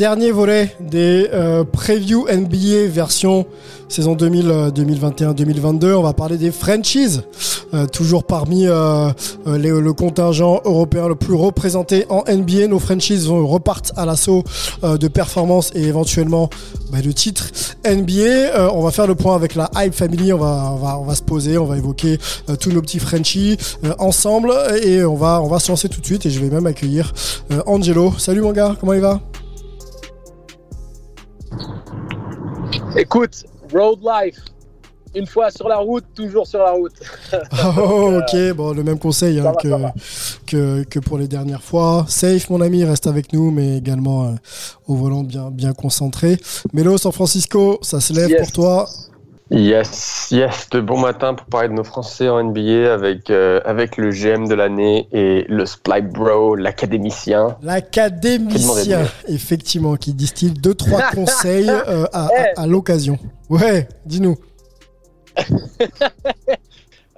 Dernier volet des euh, preview NBA version saison 2000, euh, 2021-2022. On va parler des franchises, euh, toujours parmi euh, le contingent européen le plus représenté en NBA. Nos franchises repartent à l'assaut de performances et éventuellement bah, de titres NBA. On va faire le point avec la Hype Family. On va, se poser, on va évoquer tous nos petits Frenchies ensemble et on va, on va se lancer tout de suite. Et je vais même accueillir Angelo. Salut mon gars, comment il va? Écoute, road life. Une fois sur la route, toujours sur la route. Oh, ok, bon, le même conseil hein, va, que, que, que pour les dernières fois. Safe, mon ami, reste avec nous, mais également euh, au volant bien, bien concentré. Melo, San Francisco, ça se lève Yes. pour toi. Yes, yes, de bon matin pour parler de nos Français en NBA avec, euh, avec le GM de l'année et le Split Bro, l'académicien. L'académicien, effectivement, qui distille deux, trois conseils euh, à, à- à l'occasion. Ouais, dis-nous.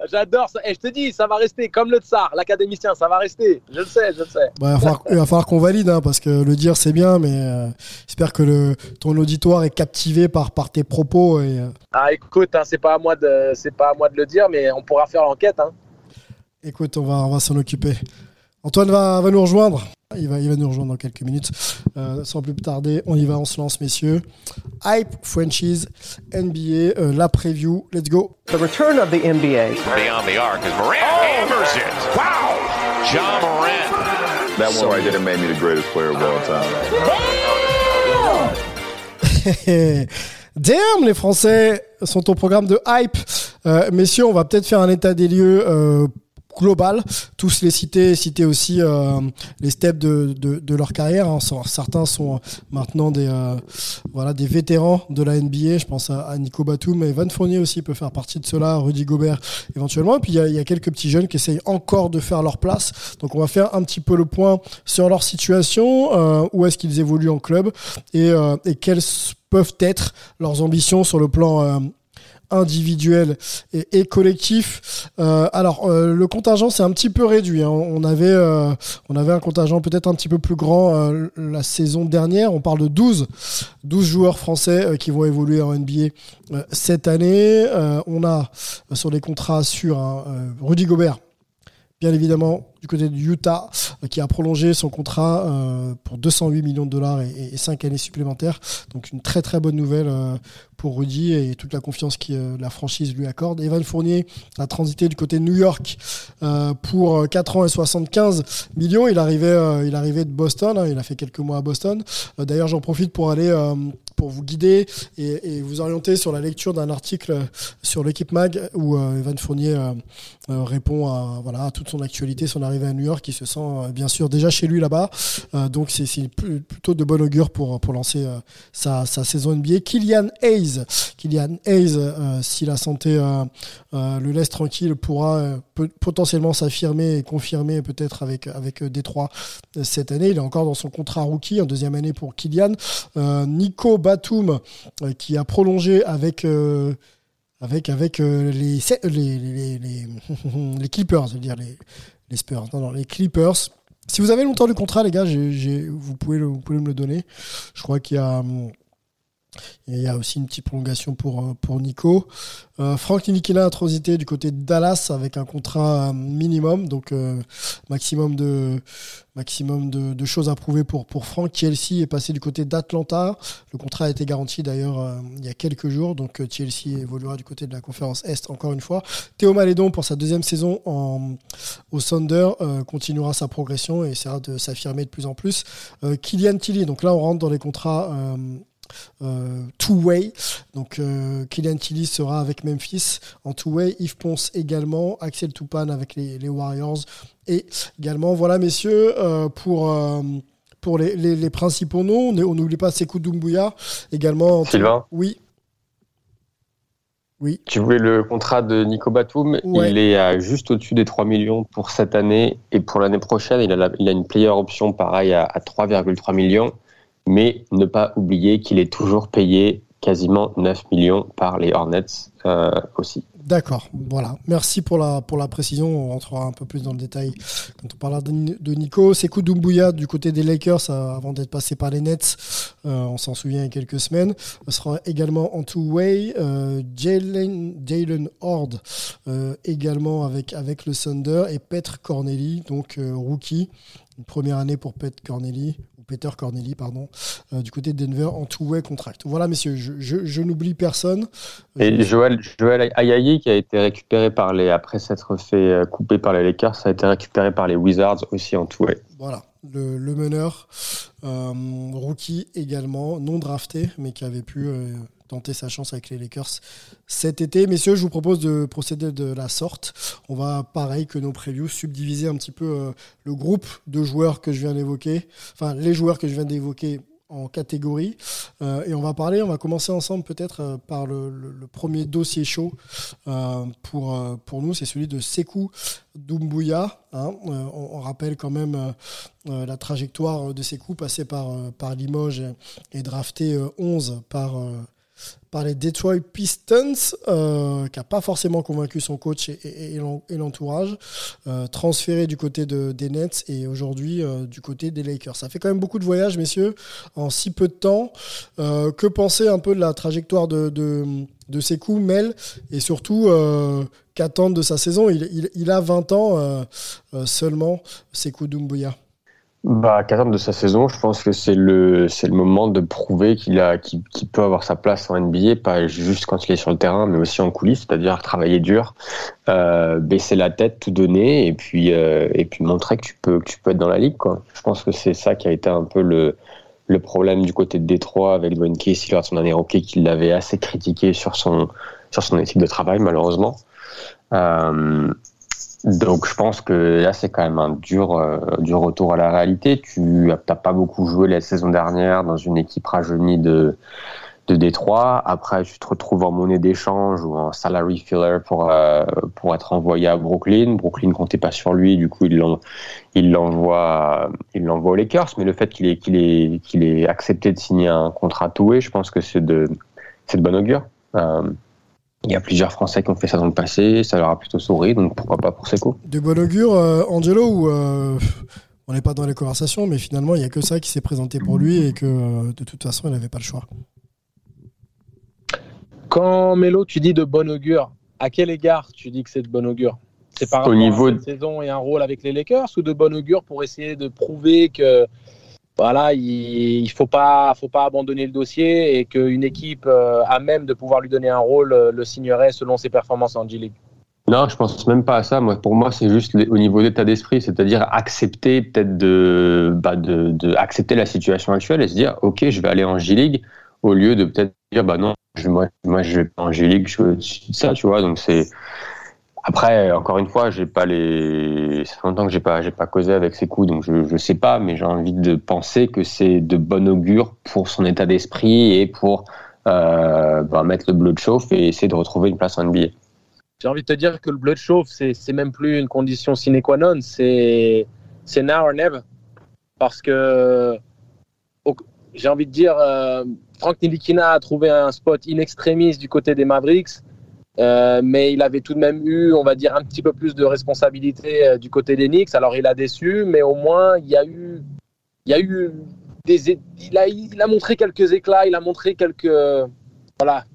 J'adore ça. Et je te dis, ça va rester comme le tsar, l'académicien, ça va rester. Je le sais, je le sais. Bah, il, va falloir, qu'on valide, hein, parce que le dire c'est bien, mais euh, j'espère que le, ton auditoire est captivé par, par tes propos. Et, euh, Ah, écoute, hein, c'est pas à moi de, pas à moi de le dire, mais on pourra faire l'enquête. Hein. Écoute, on va, on va s'en occuper. Antoine va, va nous rejoindre. Il va, il va nous rejoindre dans quelques minutes. Euh, sans plus tarder, on y va, on se lance, messieurs. Hype, Frenchies, NBA, euh, la preview. Let's go. The return of the NBA. Beyond the arc as Morant hammers it. Wow. John Morant. That one right there made me the greatest player of all time. Damn, les Français sont au programme de hype. Euh, messieurs, on va peut-être faire un état des lieux euh, global. Tous les citer, citer aussi euh, les steps de, de, de leur carrière. hein. Certains sont maintenant des, euh, voilà, des vétérans de la NBA. Je pense à, Nico Batum. Evan Fournier aussi peut faire partie de cela. Rudy Gobert éventuellement. Et puis il y a, y a quelques petits jeunes qui essayent encore de faire leur place. Donc on va faire un petit peu le point sur leur situation. euh, où est-ce qu'ils évoluent en club et, euh, et quelles peuvent être leurs ambitions sur le plan euh, individuel et, collectif. Euh, alors euh, le contingent c'est un petit peu réduit. hein. On avait euh, on avait un contingent peut-être un petit peu plus grand la saison dernière. On parle de 12 12 joueurs français qui vont évoluer en NBA cette année. On a sur les contrats sur Rudy Gobert bien évidemment du côté du Utah, euh, qui a prolongé son contrat euh, pour 208 millions de dollars et, et 5 années supplémentaires. Donc une très très bonne nouvelle euh, pour Rudy et toute la confiance que la franchise lui accorde. Evan Fournier a transité du côté de New York pour euh, 4 ans et 75 millions. Il arrivait, il arrivait de Boston, hein, il a fait quelques mois à Boston. D'ailleurs, j'en profite pour aller pour vous guider et, vous orienter sur la lecture d'un article sur l'équipe Mag où euh, Evan Fournier euh, euh, répond à, voilà, à toute son actualité, son arrivée à New York. Il se sent bien sûr déjà chez lui là-bas. Donc c'est c'est pl- plutôt de bon augure pour, pour lancer sa, sa saison NBA. Kylian Hayes, Kylian Hayes si la santé le laisse tranquille, pourra potentiellement s'affirmer et confirmer peut-être avec, avec Détroit cette année. Il est encore dans son contrat rookie en deuxième année pour Kylian. Nico Batum euh, qui a prolongé avec... euh, avec, avec euh, les, Clippers, je veux dire les, les Spurs, non, non, les Clippers. Si vous avez longtemps le contrat, les gars, vous, pouvez vous pouvez me le donner. Je crois qu'il y a, hum, Il y a aussi une petite prolongation pour, euh, pour Nico. Euh, Franck a transité du côté de Dallas avec un contrat minimum, donc euh, maximum, de, maximum de, choses à prouver pour, pour Franck. Chelsea est passé du côté d'Atlanta. Le contrat a été garanti d'ailleurs euh, il y a quelques jours, donc euh, Chelsea évoluera du côté de la conférence Est encore une fois. Théo Malédon pour sa deuxième saison au Thunder continuera sa progression et essaiera de s'affirmer de plus en plus. Kylian Tilly, donc là on rentre dans les contrats euh, two-way. Donc euh, Kylian Tilly sera avec Memphis en two-way, Yves Ponce également, Axel Toupane avec les, Warriors et également, voilà messieurs, euh, pour pour les, les, principaux noms. On n'oublie pas Sekou Doumbouya également. Sylvain Oui. Oui. Tu voulais le contrat de Nico Batum. Il est à juste au-dessus des 3 millions pour cette année. Et pour l'année prochaine, il a, il a une player option pareil à, à 3,3 millions mais ne pas oublier qu'il est toujours payé quasiment 9 millions par les Hornets euh, aussi. D'accord, voilà. Merci pour la, précision. On rentrera un peu plus dans le détail quand on parlera de, Nico. Sekou Doumbouya du côté des Lakers, euh, avant d'être passé par les Nets, euh, on s'en souvient il y a quelques semaines, sera également en two-way. Jalen Horde également avec, le Thunder et Petre Corneli, donc rookie. Une première année pour Petre Corneli, Peter Corneli, pardon, euh, du côté de Denver en two-way contract. Voilà, messieurs, je, n'oublie personne. Et Joël, Joël Ayayi, qui a été récupéré par les, après s'être fait euh, couper par les Lakers, ça a été récupéré par les Wizards aussi en two-way. Voilà, le, meneur, euh, rookie également, non drafté, mais qui avait pu tenter sa chance avec les Lakers cet été. Messieurs, je vous propose de procéder de la sorte. On va, pareil que nos previews, subdiviser un petit peu euh, le groupe de joueurs que je viens d'évoquer, enfin les joueurs que je viens d'évoquer en catégorie. Euh, et on va parler, on va commencer ensemble peut-être euh, par le, premier dossier chaud pour, pour nous, c'est celui de Sekou Doumbouya. Hein. On, rappelle quand même la trajectoire de Sekou, passé par, par Limoges et drafté 11 par par les Detroit Pistons, euh, qui n'a pas forcément convaincu son coach et, l'entourage, euh, transféré du côté de, des Nets et aujourd'hui euh, du côté des Lakers. Ça fait quand même beaucoup de voyages, messieurs, en si peu de temps. que penser un peu de la trajectoire de, de, de Sekou, Mel, et surtout qu'attendre de sa saison? Il, a 20 ans seulement, Sekou Doumbouya bah, qu'attendre de sa saison, je pense que c'est le c'est le moment de prouver qu'il a qu'il peut avoir sa place en NBA, pas juste quand il est sur le terrain, mais aussi en coulisses, c'est-à-dire travailler dur, euh, baisser la tête, tout donner, et puis euh, et puis montrer que tu peux que tu peux être dans la ligue, quoi. Je pense que c'est ça qui a été un peu le le problème du côté de Détroit avec Dwayne Casey lors de son année rookie, qu'il l'avait assez critiqué sur son sur son éthique de travail, malheureusement. Euh, donc je pense que là c'est quand même un dur, euh, dur retour à la réalité. Tu n'as pas beaucoup joué la saison dernière dans une équipe rajeunie de, de Détroit. Après tu te retrouves en monnaie d'échange ou en salary filler pour, euh, pour être envoyé à Brooklyn. Brooklyn comptait pas sur lui, du coup il l'envoie aux Lakers. Mais le fait qu'il ait, qu'il ait, qu'il ait accepté de signer un contrat toué, je pense que c'est de, c'est de bon augure. Euh, il y a plusieurs Français qui ont fait ça dans le passé, ça leur a plutôt souri, donc pourquoi pas pour Seco? De bon augure, euh, Angelo, ou euh, on n'est pas dans les conversations, mais finalement, il n'y a que ça qui s'est présenté pour lui et que euh, de toute façon, il n'avait pas le choix. Quand Mélo, tu dis de bon augure, à quel égard tu dis que c'est de bon augure? C'est par rapport niveau à cette saison et un rôle avec les Lakers ou de bon augure pour essayer de prouver que voilà, il, ne faut pas, faut pas abandonner le dossier et qu'une équipe euh, à même de pouvoir lui donner un rôle euh, le signerait selon ses performances en G-League. Non, je pense même pas à ça. Moi, pour moi, c'est juste au niveau d'état d'esprit, c'est-à-dire accepter peut-être de, bah de, accepter la situation actuelle et se dire, ok, je vais aller en G-League au lieu de peut-être dire, bah non, moi, moi, je vais pas en G-League, je, ça, tu vois. Donc c'est après, encore une fois, j'ai pas les. Ça fait longtemps que j'ai pas, j'ai pas causé avec ses coups, donc je, je sais pas, mais j'ai envie de penser que c'est de bon augure pour son état d'esprit et pour euh, bah, mettre le blood chauffe et essayer de retrouver une place en NBA. J'ai envie de te dire que le blood chauffe, c'est, c'est même plus une condition sine qua non, c'est, c'est now or never. Parce que j'ai envie de dire, euh, Frank Nilikina a trouvé un spot in extremis du côté des Mavericks. Euh, mais il avait tout de même eu, on va dire, un petit peu plus de responsabilité euh, du côté des Knicks. Alors il a déçu, mais au moins il y a eu, il y a eu des, il, a, il a montré quelques éclats, il a montré quelques, voilà,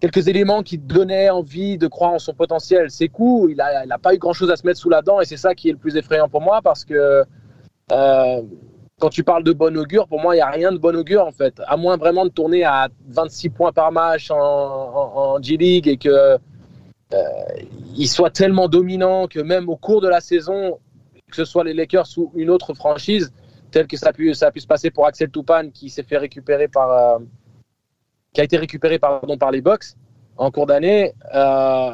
quelques éléments qui donnaient envie de croire en son potentiel. C'est cool, il n'a il a pas eu grand-chose à se mettre sous la dent et c'est ça qui est le plus effrayant pour moi parce que euh, quand tu parles de bon augure, pour moi, il n'y a rien de bon augure en fait. À moins vraiment de tourner à 26 points par match en, G-League et que euh, soit tellement dominant que même au cours de la saison, que ce soit les Lakers ou une autre franchise, telle que ça a pu, ça a se passer pour Axel Toupane qui s'est fait récupérer par, euh, qui a été récupéré pardon, par les Bucks en cours d'année, euh,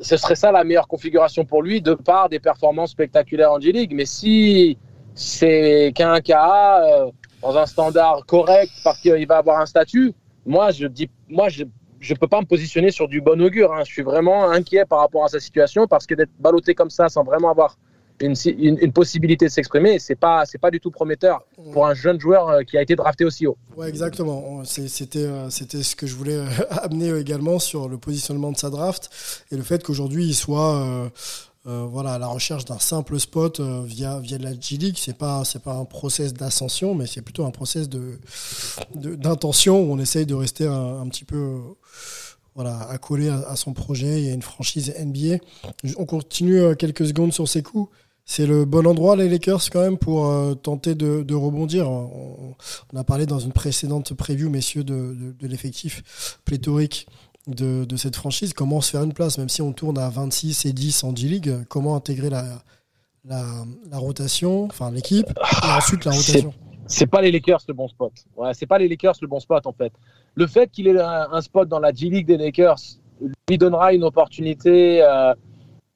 ce serait ça la meilleure configuration pour lui de par des performances spectaculaires en G-League. Mais si c'est qu'un cas euh, dans un standard correct parce qu'il va avoir un statut, moi je dis, moi je je peux pas me positionner sur du bon augure. Hein. Je suis vraiment inquiet par rapport à sa situation parce que d'être ballotté comme ça sans vraiment avoir une, une, possibilité de s'exprimer, c'est pas c'est pas du tout prometteur pour un jeune joueur euh, qui a été drafté aussi haut. Ouais, exactement. C'était euh, c'était ce que je voulais amener également sur le positionnement de sa draft et le fait qu'aujourd'hui il soit voilà, à la recherche d'un simple spot via, via la G-League. C'est pas, c'est pas un process d'ascension, mais c'est plutôt un process de, d'intention où on essaye de rester un, petit peu voilà, accolé à, à, son projet. Y a une franchise NBA. On continue quelques secondes sur ses coups c'est le bon endroit, les Lakers, quand même, pour euh, tenter de, rebondir. On, a parlé dans une précédente preview, messieurs, de, l'effectif pléthorique de, cette franchise. Comment se faire une place, même si on tourne à 26 et 10 en G-League, comment intégrer la, la, rotation, enfin l'équipe, et ensuite la rotation? c'est pas les Lakers le bon spot. Ouais, c'est pas les Lakers le bon spot en fait. Le fait qu'il ait un, spot dans la G League des Lakers lui donnera une opportunité euh,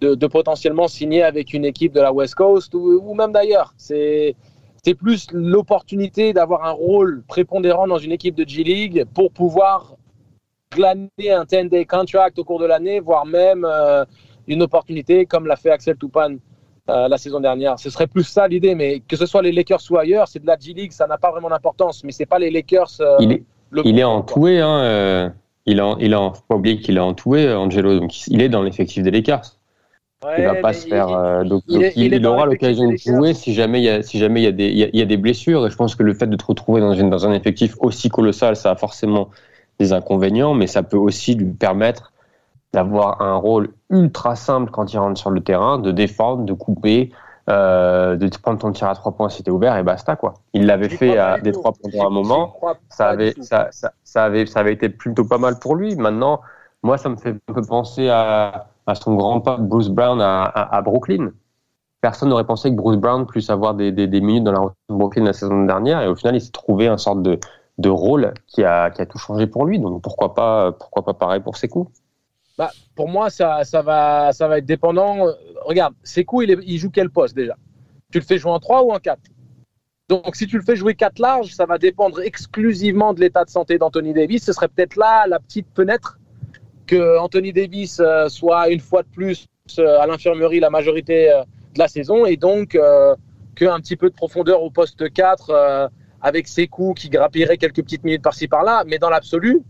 de, potentiellement signer avec une équipe de la West Coast ou, même d'ailleurs. C'est c'est plus l'opportunité d'avoir un rôle prépondérant dans une équipe de G League pour pouvoir glaner un 10-day contract au cours de l'année, voire même euh, une opportunité comme l'a fait Axel Toupane euh, la saison dernière. Ce serait plus ça l'idée, mais que ce soit les Lakers ou ailleurs, c'est de la G League, ça n'a pas vraiment d'importance. Mais c'est pas les Lakers. Euh, il est, il est entoué, hein, il a, il a, faut pas oublier qu'il est entoué, Angelo. Donc il est dans l'effectif des Lakers il va pas se faire. Donc, il, aura l'occasion de jouer si jamais il y a si jamais il y a des il y a, des blessures. Et je pense que le fait de te retrouver dans, dans un effectif aussi colossal, ça a forcément des inconvénients, mais ça peut aussi lui permettre d'avoir un rôle ultra simple quand il rentre sur le terrain, de défendre, de couper, euh, de prendre ton tir à trois points si t'es ouvert et basta quoi. Il l'avait fait à des trois points à un moment, ça avait ça, ça, ça, avait ça avait été plutôt pas mal pour lui. Maintenant, moi ça me fait un peu penser à à son grand pas Bruce Brown à, à, Brooklyn. Personne n'aurait pensé que Bruce Brown puisse avoir des, des, des minutes dans la route de Brooklyn la saison dernière et au final il s'est trouvé un sorte de, de rôle qui a, tout changé pour lui. Donc pourquoi pas, pourquoi pas pareil pour ses coups bah, Pour moi, ça, va, ça va être dépendant. Regarde, ses coups, il, il joue quel poste déjà? Tu le fais jouer en 3 ou en 4 donc, si tu le fais jouer 4 larges, ça va dépendre exclusivement de l'état de santé d'Anthony Davis. Ce serait peut-être là la petite fenêtre que Anthony Davis euh, soit une fois de plus euh, à l'infirmerie la majorité euh, de la saison et donc qu'un petit peu de profondeur au poste 4 avec ses coups qui grappilleraient quelques petites minutes par-ci par-là. Mais dans l'absolu,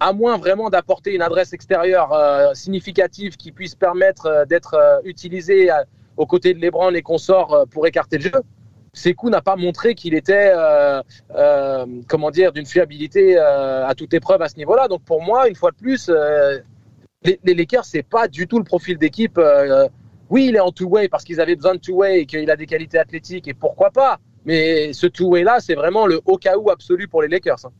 à moins vraiment d'apporter une adresse extérieure significative qui puisse permettre d'être utilisée aux côtés de Lebron et consorts pour écarter le jeu, Sekou n'a pas montré qu'il était, euh, euh, comment dire, d'une fiabilité euh, à toute épreuve à ce niveau-là. Donc pour moi, une fois de plus, les, les, Lakers, c'est pas du tout le profil d'équipe. oui, il est en two-way parce qu'ils avaient besoin de two-way et qu'il a des qualités athlétiques et pourquoi pas. Mais ce two-way-là, c'est vraiment le au cas où absolu pour les Lakers. Hein.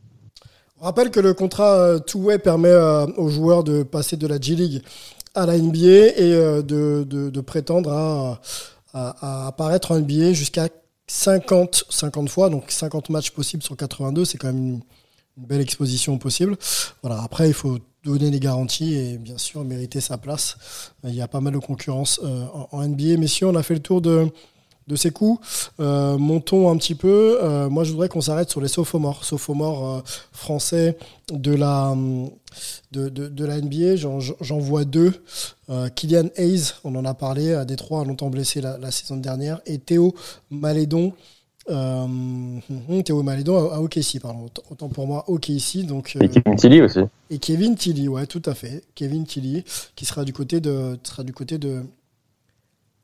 On rappelle que le contrat two-way permet aux joueurs de passer de la G-League à la NBA et de, de, prétendre à, apparaître en NBA jusqu'à 50, 50 fois, donc 50 matchs possibles sur 82, c'est quand même une, belle exposition possible. Voilà, après, il faut donner les garanties et bien sûr mériter sa place. Il y a pas mal de concurrence euh, en, NBA. Messieurs, on a fait le tour de, de ces coups. Euh, montons un petit peu. Euh, moi, je voudrais qu'on s'arrête sur les sophomores. Sophomores français de la, de, de, la NBA. J'en vois deux. Kylian Hayes, on en a parlé, à Détroit, a longtemps blessé la, la saison dernière. Et Théo Malédon. Théo Malédon à, OKC, pardon. Autant pour moi, OKC. Donc, et Kevin Tilly aussi. Et Kevin Tilly, ouais, tout à fait. Kevin Tilly, qui sera du côté de, sera du côté de,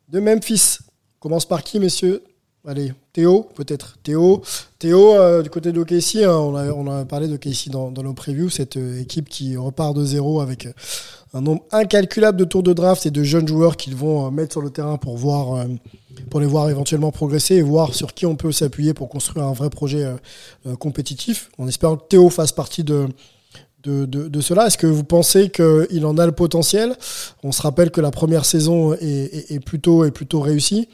de Memphis. Commence par qui, messieurs? Allez, Théo, peut-être. Théo, Théo euh, du côté de OKC, hein, on, a, parlé de OKC dans, nos previews, cette euh, équipe qui repart de zéro avec euh, un nombre incalculable de tours de draft et de jeunes joueurs qu'ils vont mettre sur le terrain pour les voir éventuellement progresser et voir sur qui on peut s'appuyer pour construire un vrai projet compétitif. On espère que Théo fasse partie de, de, cela Est-ce que vous pensez qu'il en a le potentiel? On se rappelle que la première saison plutôt, est plutôt réussie.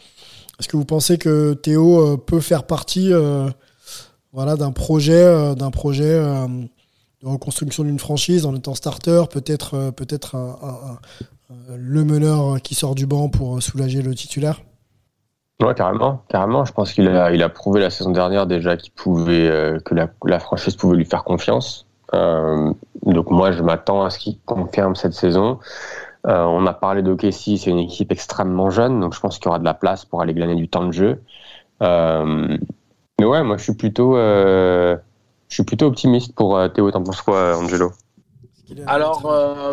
Est-ce que vous pensez que Théo euh, peut faire partie euh, voilà, d'un projet, euh, d'un projet de reconstruction d'une franchise en étant starter, peut-être peut-être le meneur qui sort du banc pour soulager le titulaire? Ouais, carrément, carrément. Je pense qu'il a, il a prouvé la saison dernière déjà qu'il pouvait, que la, franchise pouvait lui faire confiance. donc moi, je m'attends à ce qu'il confirme cette saison. Euh, on a parlé de Casey, c'est une équipe extrêmement jeune, donc je pense qu'il y aura de la place pour aller glaner du temps de jeu. Euh, mais ouais, moi je suis plutôt, euh, je suis plutôt optimiste pour Théo. T'en penses quoi, Angelo? Alors,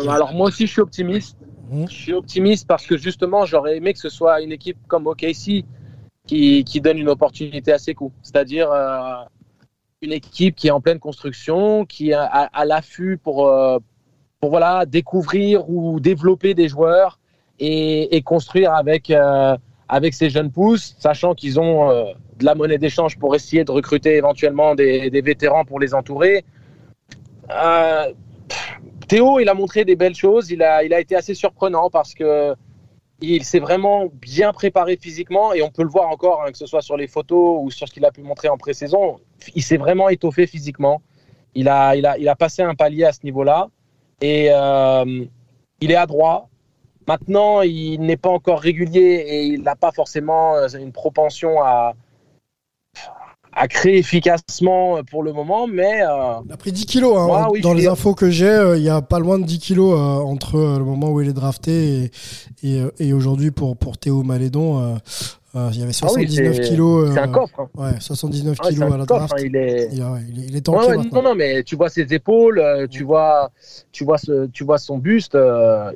alors moi aussi je suis optimiste. Mmh. Je suis optimiste parce que justement j'aurais aimé que ce soit une équipe comme OKC qui, qui donne une opportunité à ses coups. C'est-à-dire une équipe qui est en pleine construction, qui est à, à l'affût pour, pour voilà, découvrir ou développer des joueurs et, construire avec, euh, avec ces jeunes pousses, sachant qu'ils ont euh, de la monnaie d'échange pour essayer de recruter éventuellement des, des vétérans pour les entourer. Euh, Théo, il a montré des belles choses. Il a, il a été assez surprenant parce que il s'est vraiment bien préparé physiquement et on peut le voir encore, hein, que ce soit sur les photos ou sur ce qu'il a pu montrer en pré-saison. Il s'est vraiment étoffé physiquement. Il a, il, a, il a passé un palier à ce niveau-là. Et euh, il est adroit. Maintenant, il n'est pas encore régulier et il n'a pas forcément euh, une propension à, à créer efficacement pour le moment, mais... Euh, il a pris 10 kilos. Hein, dans les infos que j'ai, il y a pas loin de 10 kilos entre le moment où il est drafté et, et, et aujourd'hui pour, pour Théo Malédon. Euh, il y avait 79 ah kilos. C'est un euh, coffre. Hein. Ouais, 79 ah kilos à la draft. Hein, il est, il, il, est tanké ouais, Non, non, mais tu vois ses épaules, euh, tu vois, tu vois, ce, tu vois son buste.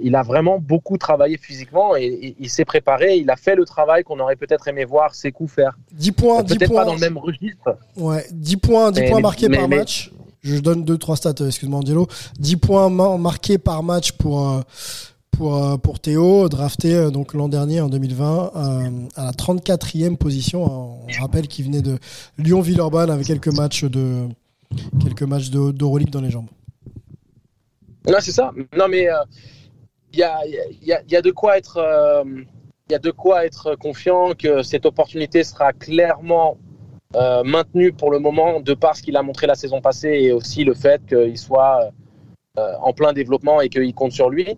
il a vraiment beaucoup travaillé physiquement et, il s'est préparé. Il a fait le travail qu'on aurait peut-être aimé voir ses coups faire. 10 points, 10 peut-être points. pas dans le même registre. Ouais, 10 points, 10 points marqués par match. Je donne 2-3 stats, excuse-moi Angelo. 10 points marqués par match pour pour, euh, pour Théo, drafté euh, donc l'an dernier en 2020 euh, à la 34e position. On rappelle qu'il venait de Lyon-Villeurbanne avec quelques matchs de quelques matchs d'Euroleague dans les jambes. Non, c'est ça. Non, mais il y, a, y, y, a, de quoi être a de quoi être confiant que cette opportunité sera clairement maintenue pour le moment de par ce qu'il a montré la saison passée et aussi le fait qu'il soit en plein développement et qu'il compte sur lui.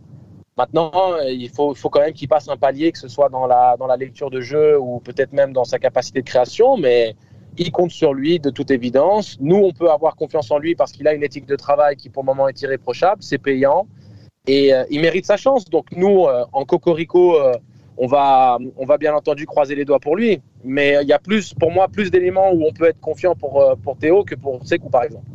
Maintenant, euh, il faut, quand même qu'il passe un palier, que ce soit dans la, lecture de jeu ou peut-être même dans sa capacité de création, mais il compte sur lui de toute évidence. Nous, on peut avoir confiance en lui parce qu'il a une éthique de travail qui pour le moment est irréprochable, c'est payant et euh, il mérite sa chance. Donc nous, euh, en Cocorico, on, va, bien entendu croiser les doigts pour lui, mais il y a plus, pour moi, plus d'éléments où on peut être confiant pour, pour Théo que pour Sekou par exemple.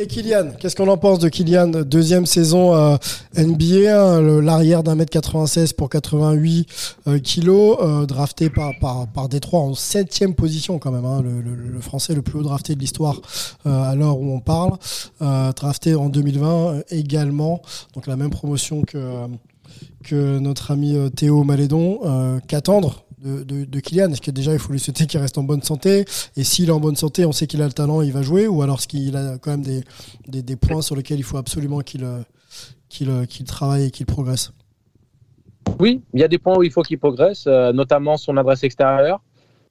Et Kylian, qu'est-ce qu'on en pense de Kylian Deuxième saison euh, NBA, hein, l'arrière d'un mètre 96 pour 88 euh, kilos, euh, drafté par, par, par Détroit en septième position quand même, hein, le, français le plus haut drafté de l'histoire à l'heure où on parle, drafté en 2020 également, donc la même promotion que, que notre ami Théo Malédon. Qu'attendre de, de, Kylian Est-ce que déjà il faut lui souhaiter qu'il reste en bonne santé? Et s'il est en bonne santé, on sait qu'il a le talent, il va jouer Ou alors est-ce qu'il a quand même des, des, des, points sur lesquels il faut absolument qu'il qu'il qu'il travaille et qu'il progresse? Oui, il y a des points où il faut qu'il progresse, euh, notamment son adresse extérieure.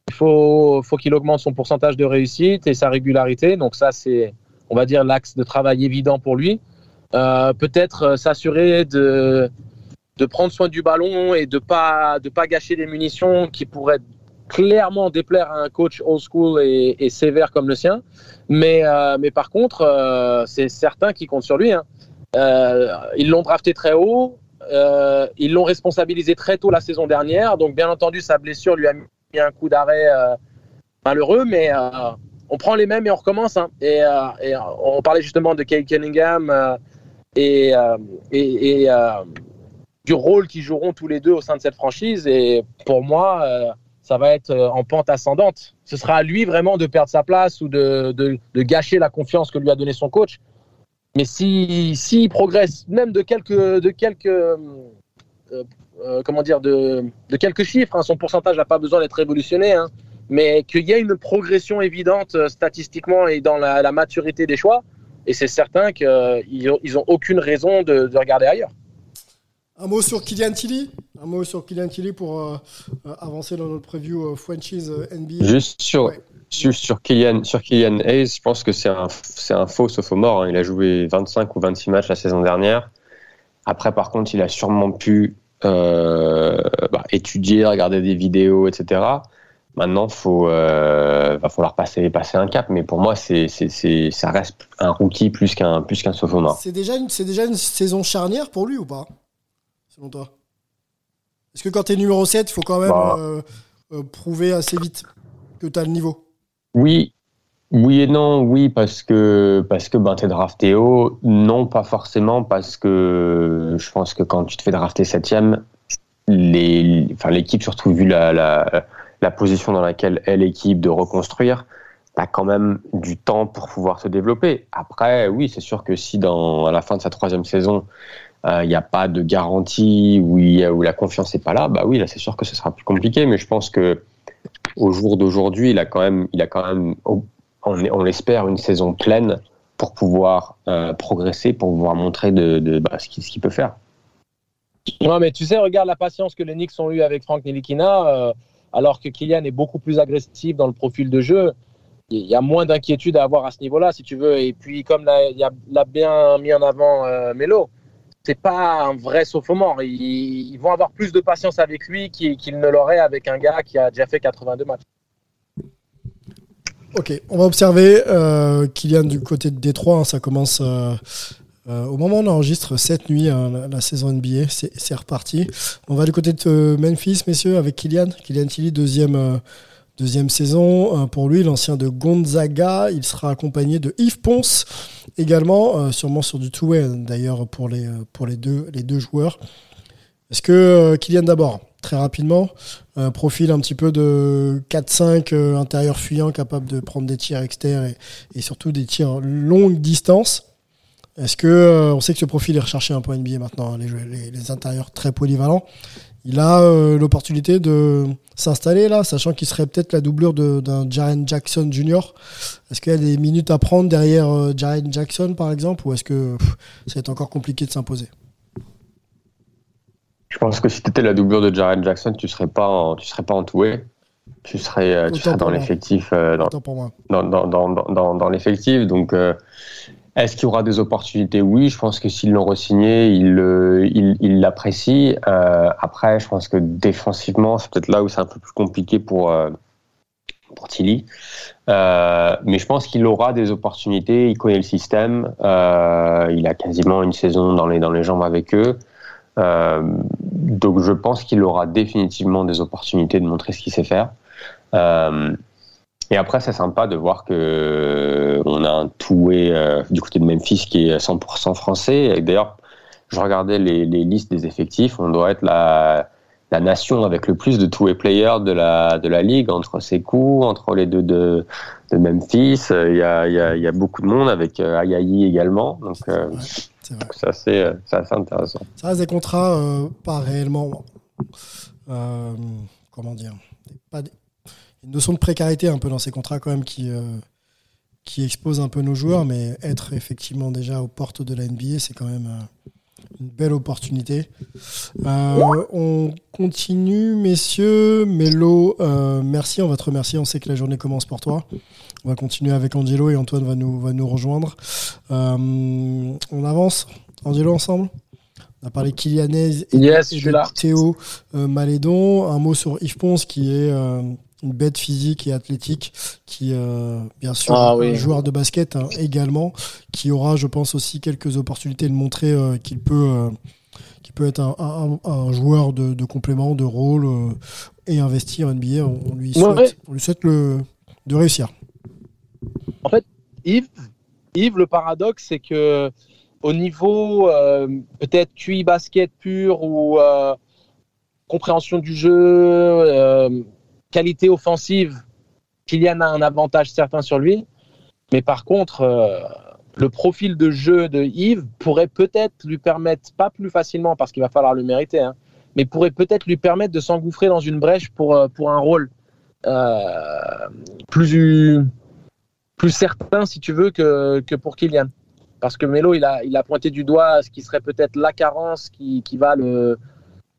Il faut, faut qu'il augmente son pourcentage de réussite et sa régularité. Donc ça, c'est, on va dire, l'axe de travail évident pour lui. Euh, peut-être euh, s'assurer de de prendre soin du ballon et de pas de pas gâcher des munitions qui pourraient clairement déplaire à un coach old school et, sévère comme le sien. Mais euh, mais par contre, euh, c'est certain qu'il compte sur lui. Hein. Euh, ils l'ont drafté très haut. Ils l'ont responsabilisé très tôt la saison dernière. Donc bien entendu, sa blessure lui a mis un coup d'arrêt malheureux, mais on prend les mêmes et on recommence. Hein. Et, on parlait justement de Kate Cunningham et du rôle qu'ils joueront tous les deux au sein de cette franchise. Et pour moi, euh, ça va être euh, en pente ascendante. Ce sera à lui vraiment de perdre sa place ou de, gâcher la confiance que lui a donné son coach. Mais s'il si, progresse même de quelques, de quelques, euh, comment dire, de, quelques chiffres, hein, son pourcentage n'a pas besoin d'être révolutionné, hein, mais qu'il y ait une progression évidente statistiquement et dans la, maturité des choix, et c'est certain qu'ils n'ont aucune raison de regarder ailleurs. Un mot sur Kylian Tilly Un mot sur Kylian Tilly pour euh, euh, avancer dans notre preview euh, franchise NBA. Juste sur, Ouais. sur, sur, Kylian, sur Kylian Hayes, je pense que c'est un, un faux sophomore. hein. Il a joué 25 ou 26 matchs la saison dernière. Après, par contre, il a sûrement pu euh, bah, étudier, regarder des vidéos, etc. Maintenant, faut, euh, va falloir passer, passer un cap. Mais pour moi, c'est, ça reste un rookie plus qu'un, plus qu'un sophomore. C'est déjà, une, c'est déjà une saison charnière pour lui ou pas? Selon toi? Est-ce que quand tu es numéro 7, il faut quand même Bah. euh, euh, prouver assez vite que tu as le niveau? Oui, oui et non. Oui, parce que parce que ben t'es drafté haut. Non, pas forcément parce que je pense que quand tu te fais drafter septième, enfin l'équipe surtout vu la, la la position dans laquelle est l'équipe de reconstruire, t'as quand même du temps pour pouvoir se développer. Après, oui, c'est sûr que si dans à la fin de sa troisième saison il n'y a pas de garantie où, la confiance n'est pas là, bah oui, là c'est sûr que ce sera plus compliqué. Mais je pense que au jour d'aujourd'hui, il a quand même, il a quand même, on, l'espère, une saison pleine pour pouvoir euh, progresser, pour pouvoir montrer de, bah, ce qu'il peut faire. Non, mais tu sais, regarde la patience que les Knicks ont eue avec Frank Nilikina, euh, alors que Kylian est beaucoup plus agressif dans le profil de jeu. Il y a moins d'inquiétude à avoir à ce niveau-là, si tu veux. Et puis, comme l'a bien mis en avant euh, Melo, c'est pas un vrai sophomore. Ils, ils vont avoir plus de patience avec lui qu'ils ne l'auraient avec un gars qui a déjà fait 82 matchs. Ok, on va observer euh, Kylian du côté de Détroit. hein, ça commence euh, euh, au moment où on enregistre cette nuit, hein, la, la saison NBA. C'est reparti. On va du côté de Memphis, messieurs, avec Kylian. Kylian Tilly, deuxième, deuxième saison. Euh, pour lui, l'ancien de Gonzaga. Il sera accompagné de Yves Ponce également, euh, sûrement sur du two-way d'ailleurs pour les, euh, deux, joueurs. Est-ce que Kylian d'abord, très rapidement, profil un petit peu de 4-5 euh, intérieur fuyant, capable de prendre des tirs externes et, surtout des tirs longue distance. Est-ce que on sait que ce profil est recherché un peu NBA maintenant, hein, les intérieurs très polyvalents. Il a euh, l'opportunité de s'installer là, sachant qu'il serait peut-être la doublure de- d'un Jaren Jackson Jr. Est-ce qu'il y a des minutes à prendre derrière euh, Jaren Jackson par exemple, ou est-ce que pff, ça va être encore compliqué de s'imposer? Je pense que si tu étais la doublure de Jaren Jackson, tu serais pas en, tu serais pas entouré. Tu serais, euh, tu serais dans l'effectif, euh, dans, dans, dans, dans, dans, dans l'effectif. Donc, est-ce qu'il y aura des opportunités? Oui, je pense que s'ils l'ont re-signé, ils l'apprécient. Euh, après, je pense que défensivement, c'est peut-être là où c'est un peu plus compliqué pour, euh, Tilly. Euh, mais je pense qu'il aura des opportunités. Il connaît le système. Il a quasiment une saison dans les, jambes avec eux. Donc, je pense qu'il aura définitivement des opportunités de montrer ce qu'il sait faire. Et après, c'est sympa de voir que euh, on a un toué euh, du côté de Memphis qui est 100% français. Et d'ailleurs, je regardais les, les listes des effectifs. On doit être la, la nation avec le plus de two-way players de la, de la ligue, entre Sekou, entre les deux de, de Memphis. Il y, a, il y, a, il y a beaucoup de monde avec euh, Ayayi également. Donc, euh, Ouais, c'est c'est assez, euh, c'est assez intéressant. Ça reste des contrats euh, pas réellement. comment dire pas des- Une notion de précarité un peu dans ces contrats quand même qui, euh, qui expose un peu nos joueurs, mais être effectivement déjà aux portes de la NBA, c'est quand même euh, une belle opportunité. Euh, on continue, messieurs. Mélo, euh, merci, on va te remercier. On sait que la journée commence pour toi. On va continuer avec Angelo et Antoine va nous, va nous rejoindre. On avance, Angelo, ensemble? On a parlé Kylianese et, Yes, de. Théo Malédon. Un mot sur Yves Ponce qui est une bête physique et athlétique, qui euh, bien sûr Ah un joueur de basket hein, également, qui aura, je pense aussi quelques opportunités de montrer euh, qu'il peut, euh, qu'il peut être un, un- un joueur de, de complément, de rôle et investi en NBA. On, on lui souhaite, Ouais. on lui souhaite le, de réussir. Yves, Yves, le paradoxe, c'est que au niveau peut-être QI basket pur ou compréhension du jeu, qualité offensive, Kylian a un avantage certain sur lui. Mais par contre, euh, le profil de jeu de Yves pourrait peut-être lui permettre, pas plus facilement parce qu'il va falloir le mériter, hein, mais pourrait peut-être lui permettre de s'engouffrer dans une brèche pour, euh, pour un rôle euh, plus, plus certain, si tu veux, que, que pour Kylian. Parce que Melo, il a, il a pointé du doigt ce qui serait peut-être la carence qui, qui va le,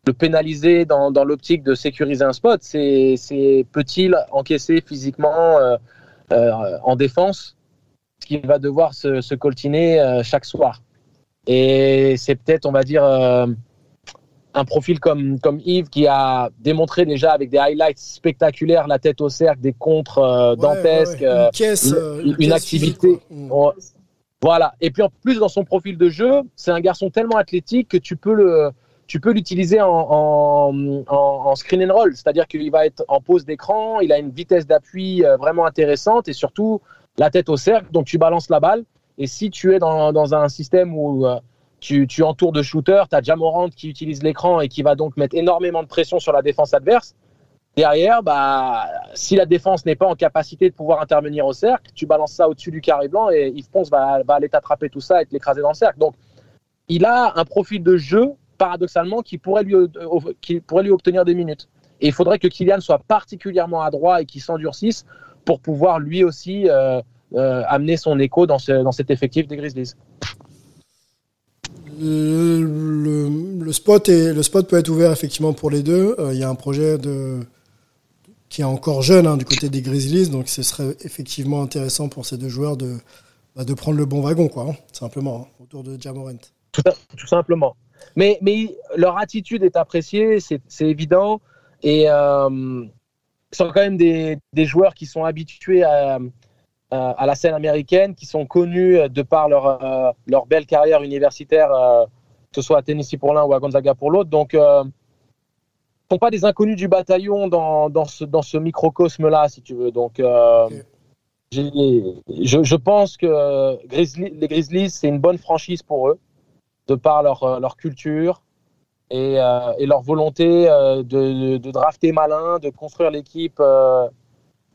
le pénaliser dans, dans l'optique de sécuriser un spot. C'est, c'est peut-il encaisser physiquement euh, euh, en défense ce qu'il va devoir se, se coltiner euh, chaque soir? Et c'est peut-être, on va dire, un profil comme, comme Yves qui a démontré déjà avec des highlights spectaculaires la tête au cercle, des contres euh, dantesques, Ouais, ouais, Une caisse, euh, une, caisse activité. physique. Mm. Voilà. Et puis en plus dans son profil de jeu, c'est un garçon tellement athlétique que tu peux le tu peux l'utiliser en, en, en, en screen and roll, c'est-à-dire qu'il va être en pause d'écran, il a une vitesse d'appui euh, vraiment intéressante et surtout la tête au cercle, donc tu balances la balle. Et si tu es dans, un système où euh, tu, tu entoures de shooters, tu as Jamorant qui utilise l'écran et qui va donc mettre énormément de pression sur la défense adverse, derrière, bah, si la défense n'est pas en capacité de pouvoir intervenir au cercle, tu balances ça au-dessus du carré blanc et Yves Ponce va aller t'attraper tout ça et te l'écraser dans le cercle. Donc, il a un profil de jeu, paradoxalement, qui pourrait lui, qui pourrait lui obtenir des minutes. Et il faudrait que Kylian soit particulièrement adroit et qu'il s'endurcisse pour pouvoir lui aussi euh, euh, amener son écho dans, ce, dans cet effectif des Grizzlies. Le, spot est, le spot peut être ouvert effectivement pour les deux. Euh, Il y a un projet de, qui est encore jeune hein, du côté des Grizzlies, donc ce serait effectivement intéressant pour ces deux joueurs de, bah, de prendre le bon wagon, quoi, hein, simplement, hein, autour de Jamorant. Tout, tout simplement. Mais, mais leur attitude est appréciée, c'est évident. Et euh, ce sont quand même des, des joueurs qui sont habitués à, à, à la scène américaine, qui sont connus de par leur, euh, leur belle carrière universitaire, euh, que ce soit à Tennessee pour l'un ou à Gonzaga pour l'autre. Donc, euh, ne sont pas des inconnus du bataillon dans, dans ce, dans ce microcosme-là, si tu veux. Donc, je, je pense que Grizzly- les Grizzlies, c'est une bonne franchise pour eux de par leur, euh, leur culture et, euh, et leur volonté euh, de, de drafter malin, de construire l'équipe euh,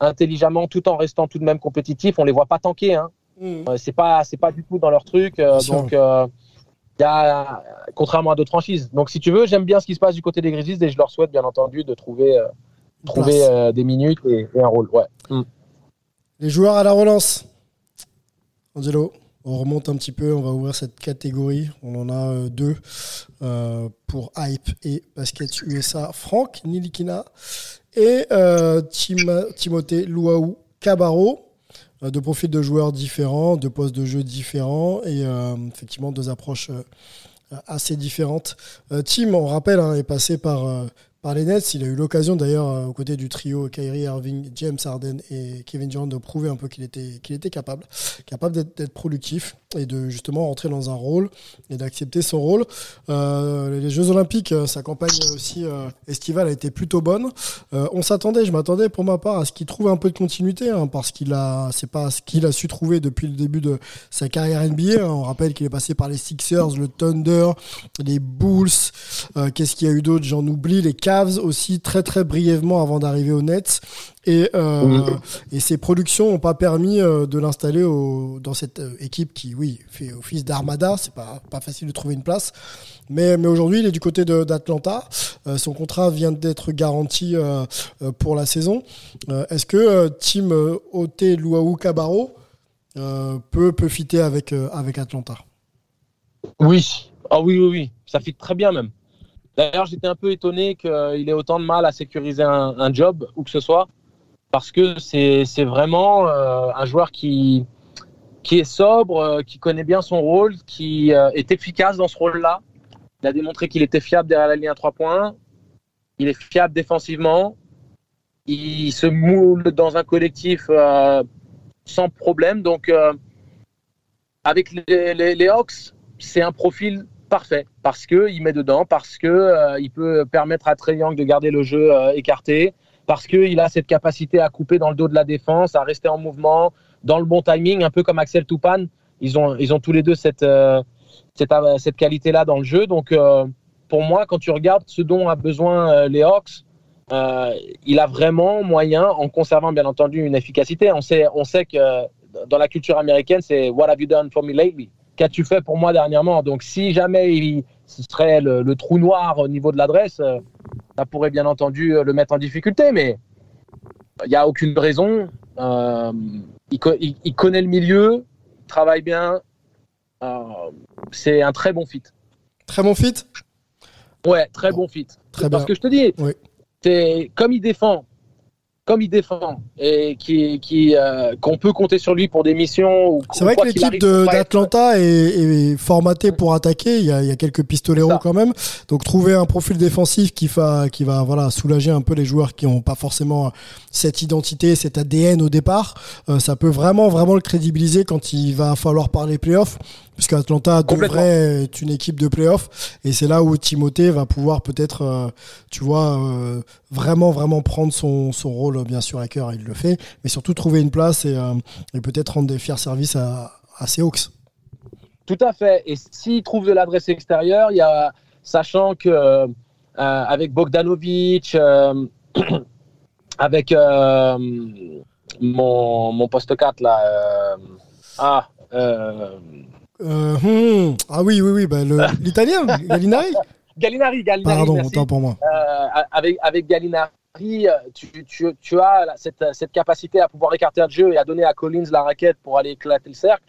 intelligemment tout en restant tout de même compétitif. On les voit pas tanker. Hein. Euh, c'est pas c'est pas du tout dans leur truc. euh, donc euh, il y a, contrairement à d'autres franchises. Donc si tu veux, j'aime bien ce qui se passe du côté des Grizzlies et je leur souhaite bien entendu de trouver euh, euh, des minutes et, et un rôle. Ouais. Les joueurs à la relance. Angelo, on remonte un petit peu, on va ouvrir cette catégorie. On en a euh, deux euh, pour Hype et Basket USA. Franck Nilikina et euh, Tim- Timothée Luau Cabarro. Deux profils de joueurs différents, deux postes de jeu différents et effectivement deux approches assez différentes. Tim, on rappelle, hein, est passé par, par les Nets. Il a eu l'occasion d'ailleurs, euh, aux côtés du trio Kyrie Irving, James Harden et Kevin Durant, de prouver un peu qu'il était, qu'il était capable, capable d'être, productif et de justement rentrer dans un rôle et d'accepter son rôle. Euh, les Jeux Olympiques, euh, sa campagne aussi estivale a été plutôt bonne. On s'attendait, je m'attendais pour ma part à ce qu'il trouve un peu de continuité, hein, parce qu'il a, c'est pas ce qu'il a su trouver depuis le début de sa carrière NBA. On rappelle qu'il est passé par les Sixers, le Thunder, les Bulls. Qu'est-ce qu'il y a eu d'autre? J'en oublie. Les Cavs aussi, très très brièvement avant d'arriver aux Nets. Et, euh, et ses productions n'ont pas permis euh, de l'installer au- dans cette euh, équipe qui, oui, fait office d'armada. C'est pas, pas facile de trouver une place. Mais, mais aujourd'hui, il est du côté d'Atlanta. Euh, son contrat vient d'être garanti euh, pour la saison. Euh, Est-ce que euh, Tim euh, Ote Luau Cabarro euh, peut, peut fitter avec, euh, avec Atlanta? Oui. Ah oui, oui, oui. Ça fit très bien même. D'ailleurs, j'étais un peu étonné qu'il ait autant de mal à sécuriser un, job ou que ce soit, parce que c'est vraiment euh, un joueur qui, qui est sobre, euh, qui connaît bien son rôle, qui euh, est efficace dans ce rôle-là. Il a démontré qu'il était fiable derrière la ligne à trois points. Il est fiable défensivement. Il se moule dans un collectif sans problème. Donc, avec les, les Hawks, c'est un profil parfait parce que il met dedans, parce que euh, il peut permettre à Trey Young de garder le jeu euh, écarté, parce que il a cette capacité à couper dans le dos de la défense, à rester en mouvement, dans le bon timing, un peu comme Axel Toupane. Ils ont, ils ont tous les deux cette, euh, cette, cette qualité-là dans le jeu. Donc, pour moi, quand tu regardes ce dont a besoin les Hawks, il a vraiment moyen, en conservant bien entendu une efficacité. On sait, on sait que dans la culture américaine, c'est What have you done for me lately? Qu'as-tu fait pour moi dernièrement Donc, si jamais il, ce serait le, trou noir au niveau de l'adresse, euh, ça pourrait bien entendu le mettre en difficulté, mais il n'y a aucune raison. Euh, il, connaît le milieu, travaille bien. c'est un très bon fit. Très bon fit? Ouais, très bon, fit. Très Parce que je te dis, c'est comme il défend, comme il défend et qui, qui euh, qu'on peut compter sur lui pour des missions. C'est vrai que l'équipe d'Atlanta est, formatée pour attaquer. Il y a, il y a quelques pistoleros quand même. Donc trouver un profil défensif qui va, qui va voilà soulager un peu les joueurs qui n'ont pas forcément cette identité, cet ADN au départ, euh, ça peut vraiment vraiment le crédibiliser quand il va falloir parler playoffs puisque Atlanta devrait être une équipe de playoff. Et c'est là où Timothée va pouvoir peut-être euh, tu vois euh, vraiment vraiment prendre son, son rôle bien sûr à cœur il le fait. Mais surtout trouver une place et, euh, et peut-être rendre des fiers services à, à ses Hawks tout à fait. Et s'il trouve de l'adresse extérieure il y a sachant que avec Bogdanovic avec mon, mon poste 4 là ah euh, hmm. Ah oui, oui, oui, bah, l'italien, Gallinari Gallinari, Gallinari. Pardon, autant pour moi. Euh, avec, avec Gallinari, tu, tu, tu as cette, cette, capacité à pouvoir écarter un jeu et à donner à Collins la raquette pour aller éclater le cercle.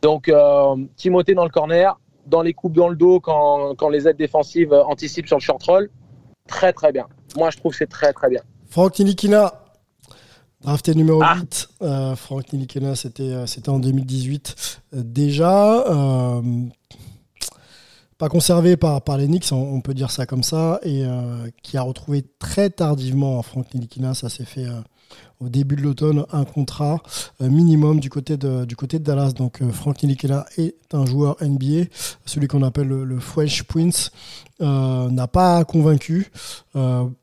Donc, euh, Timothée dans le corner, dans les coupes dans le dos quand, quand les aides défensives anticipent sur le short roll. Très, très bien. Moi, je trouve que c'est très, très bien. Franck Tilikina, Drafté numéro 8, ah. euh, Frank Nilikena, c'était, euh, en 2018 euh, déjà. pas conservé par, par les Knicks, on, peut dire ça comme ça, et qui a retrouvé très tardivement Frank Nilikina, ça s'est fait au début de l'automne, un contrat minimum du côté de, Dallas. Donc Frank Nilikina est un joueur NBA, celui qu'on appelle le, le Fresh Prince, n'a pas convaincu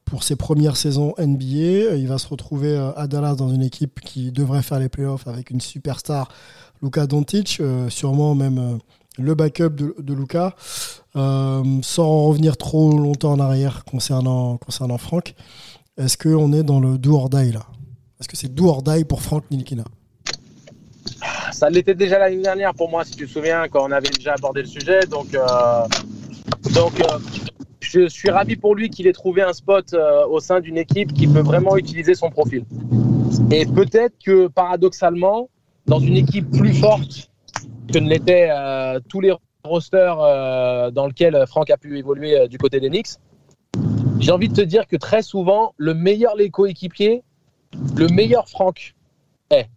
pour ses premières saisons NBA. Il va se retrouver euh, à Dallas dans une équipe qui devrait faire les playoffs avec une superstar, Luka Doncic, euh, sûrement même euh, le backup de, Luka, sans revenir trop longtemps en arrière concernant, concernant Franck. Est-ce qu'on est dans le do or là? Est-ce que c'est do or pour Franck Nilkina? Ça l'était déjà l'année dernière pour moi, si tu te souviens, quand on avait déjà abordé le sujet. Donc, donc je suis ravi pour lui qu'il ait trouvé un spot euh, au sein d'une équipe qui peut vraiment utiliser son profil. Et peut-être que paradoxalement, dans une équipe plus forte que ne l'étaient euh, tous les rosters euh, dans lesquels Franck a pu évoluer du côté des Knicks, j'ai envie de te dire que très souvent, le meilleur les coéquipiers, le meilleur Franck est.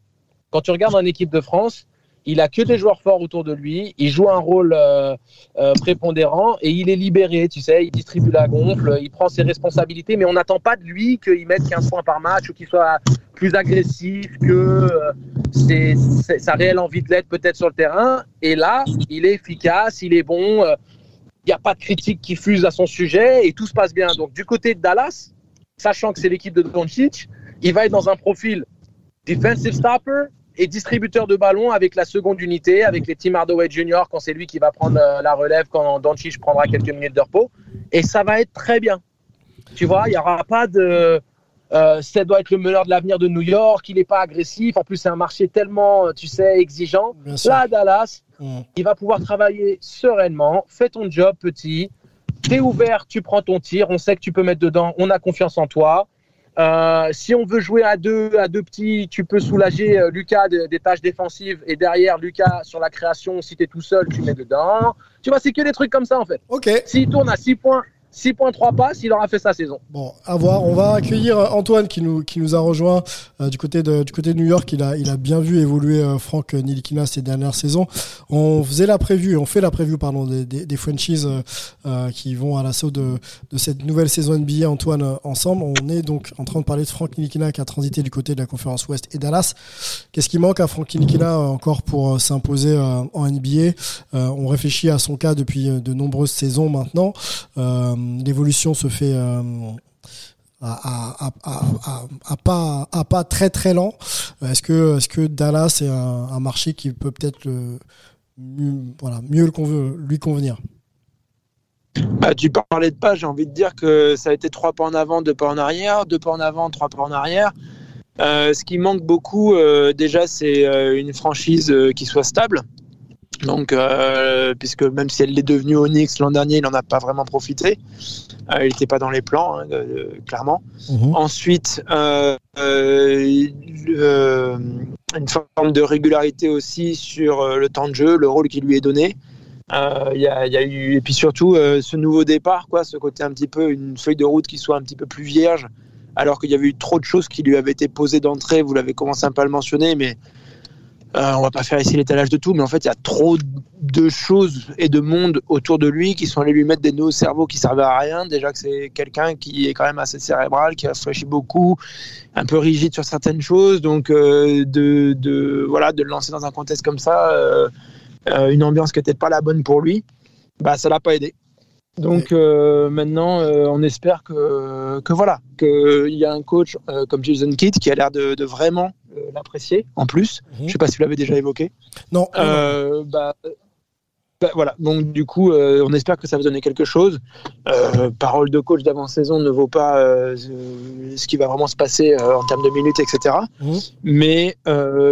Quand tu regardes une équipe de France, il a que des joueurs forts autour de lui, il joue un rôle euh, euh, prépondérant et il est libéré, tu sais, il distribue la gonfle, il prend ses responsabilités, mais on n'attend pas de lui qu'il mette 15 points par match ou qu'il soit plus agressif, que euh, sa réelle envie de l'être peut-être sur le terrain. Et là, il est efficace, il est bon, il n'y a pas de critique qui fuse à son sujet et tout se passe bien. Donc du côté de Dallas, sachant que c'est l'équipe de Doncic, il va être dans un profil defensive stopper, et distributeur de ballon avec la seconde unité, avec les Tim Hardaway Jr. quand c'est lui qui va prendre euh, la relève quand Doncic prendra quelques minutes de repos. Et ça va être très bien. Tu vois, il n'y aura pas de. Euh, ça doit être le meneur de l'avenir de New York, il n'est pas agressif. En plus, c'est un marché tellement, euh, tu sais, exigeant. Là, Dallas, mm. il va pouvoir travailler sereinement. Fais ton job, petit. T'es ouvert, tu prends ton tir. On sait que tu peux mettre dedans. On a confiance en toi. Euh, si on veut jouer à deux, à deux petits, tu peux soulager euh, Lucas des tâches défensives et derrière Lucas sur la création, si tu es tout seul, tu mets dedans. Tu vois, c'est que des trucs comme ça en fait. Ok. S'il tourne à 6 points, 6.3 passes, il aura fait sa saison. Bon, à voir. On va accueillir euh, Antoine qui nous, qui nous a rejoint euh, du, côté de, du côté de New York. Il a, il a bien vu évoluer euh, Franck Nilikina ces dernières saisons. On faisait la prévue, on fait la prévue pardon, des, des, franchises qui vont à l'assaut de, de cette nouvelle saison NBA, Antoine, ensemble. On est donc en train de parler de Franck Nilikina qui a transité du côté de la conférence Ouest et Dallas. Qu'est-ce qui manque à Franck Nilikina encore pour s'imposer en NBA On réfléchit à son cas depuis de nombreuses saisons maintenant. L'évolution se fait euh, à, pas, très très lent. Est-ce que, est que Dallas est un, marché qui peut peut-être mieux, lui convenir? Bah, tu parlais de pas, j'ai envie de dire que ça a été trois pas en avant, deux pas en arrière, deux pas en avant, trois pas en arrière. Euh, ce qui manque beaucoup, euh, déjà, c'est une franchise qui soit stable. Donc, euh, puisque même si elle l'est devenue Onyx l'an dernier, il n'en a pas vraiment profité. Euh, il n'était pas dans les plans, hein, euh, clairement. Mhm. Ensuite, euh, une forme de régularité aussi sur le temps de jeu, le rôle qui lui est donné. Il y, a, il y a eu et puis surtout ce nouveau départ, quoi, ce côté un petit peu une feuille de route qui soit un petit peu plus vierge, alors qu'il y avait eu trop de choses qui lui avaient été posées d'entrée. Vous l'avez commencé un peu à le mentionner, mais euh, on va pas faire ici l'étalage de tout, mais en fait, il y a trop de choses et de monde autour de lui qui sont allés lui mettre des nœuds au cerveau qui servaient à rien. Déjà que c'est quelqu'un qui est quand même assez cérébral, qui réfléchit beaucoup, un peu rigide sur certaines choses. Donc, euh, de, de, voilà, de le lancer dans un contexte comme ça, euh, une ambiance qui n'était pas la bonne pour lui, bah, ça l'a pas aidé. Donc euh, maintenant, euh, on espère que, que voilà, qu'il y a un coach euh, comme Jason Kidd qui a l'air de, de vraiment l'apprécier en plus. Mhm. Je sais pas si vous l'avez déjà évoqué. Non, bah, bah, voilà, donc du coup, on espère que ça va donner quelque chose. Parole de coach d'avant-saison ne vaut pas ce qui va vraiment se passer en termes de minutes, etc. Mhm. Mais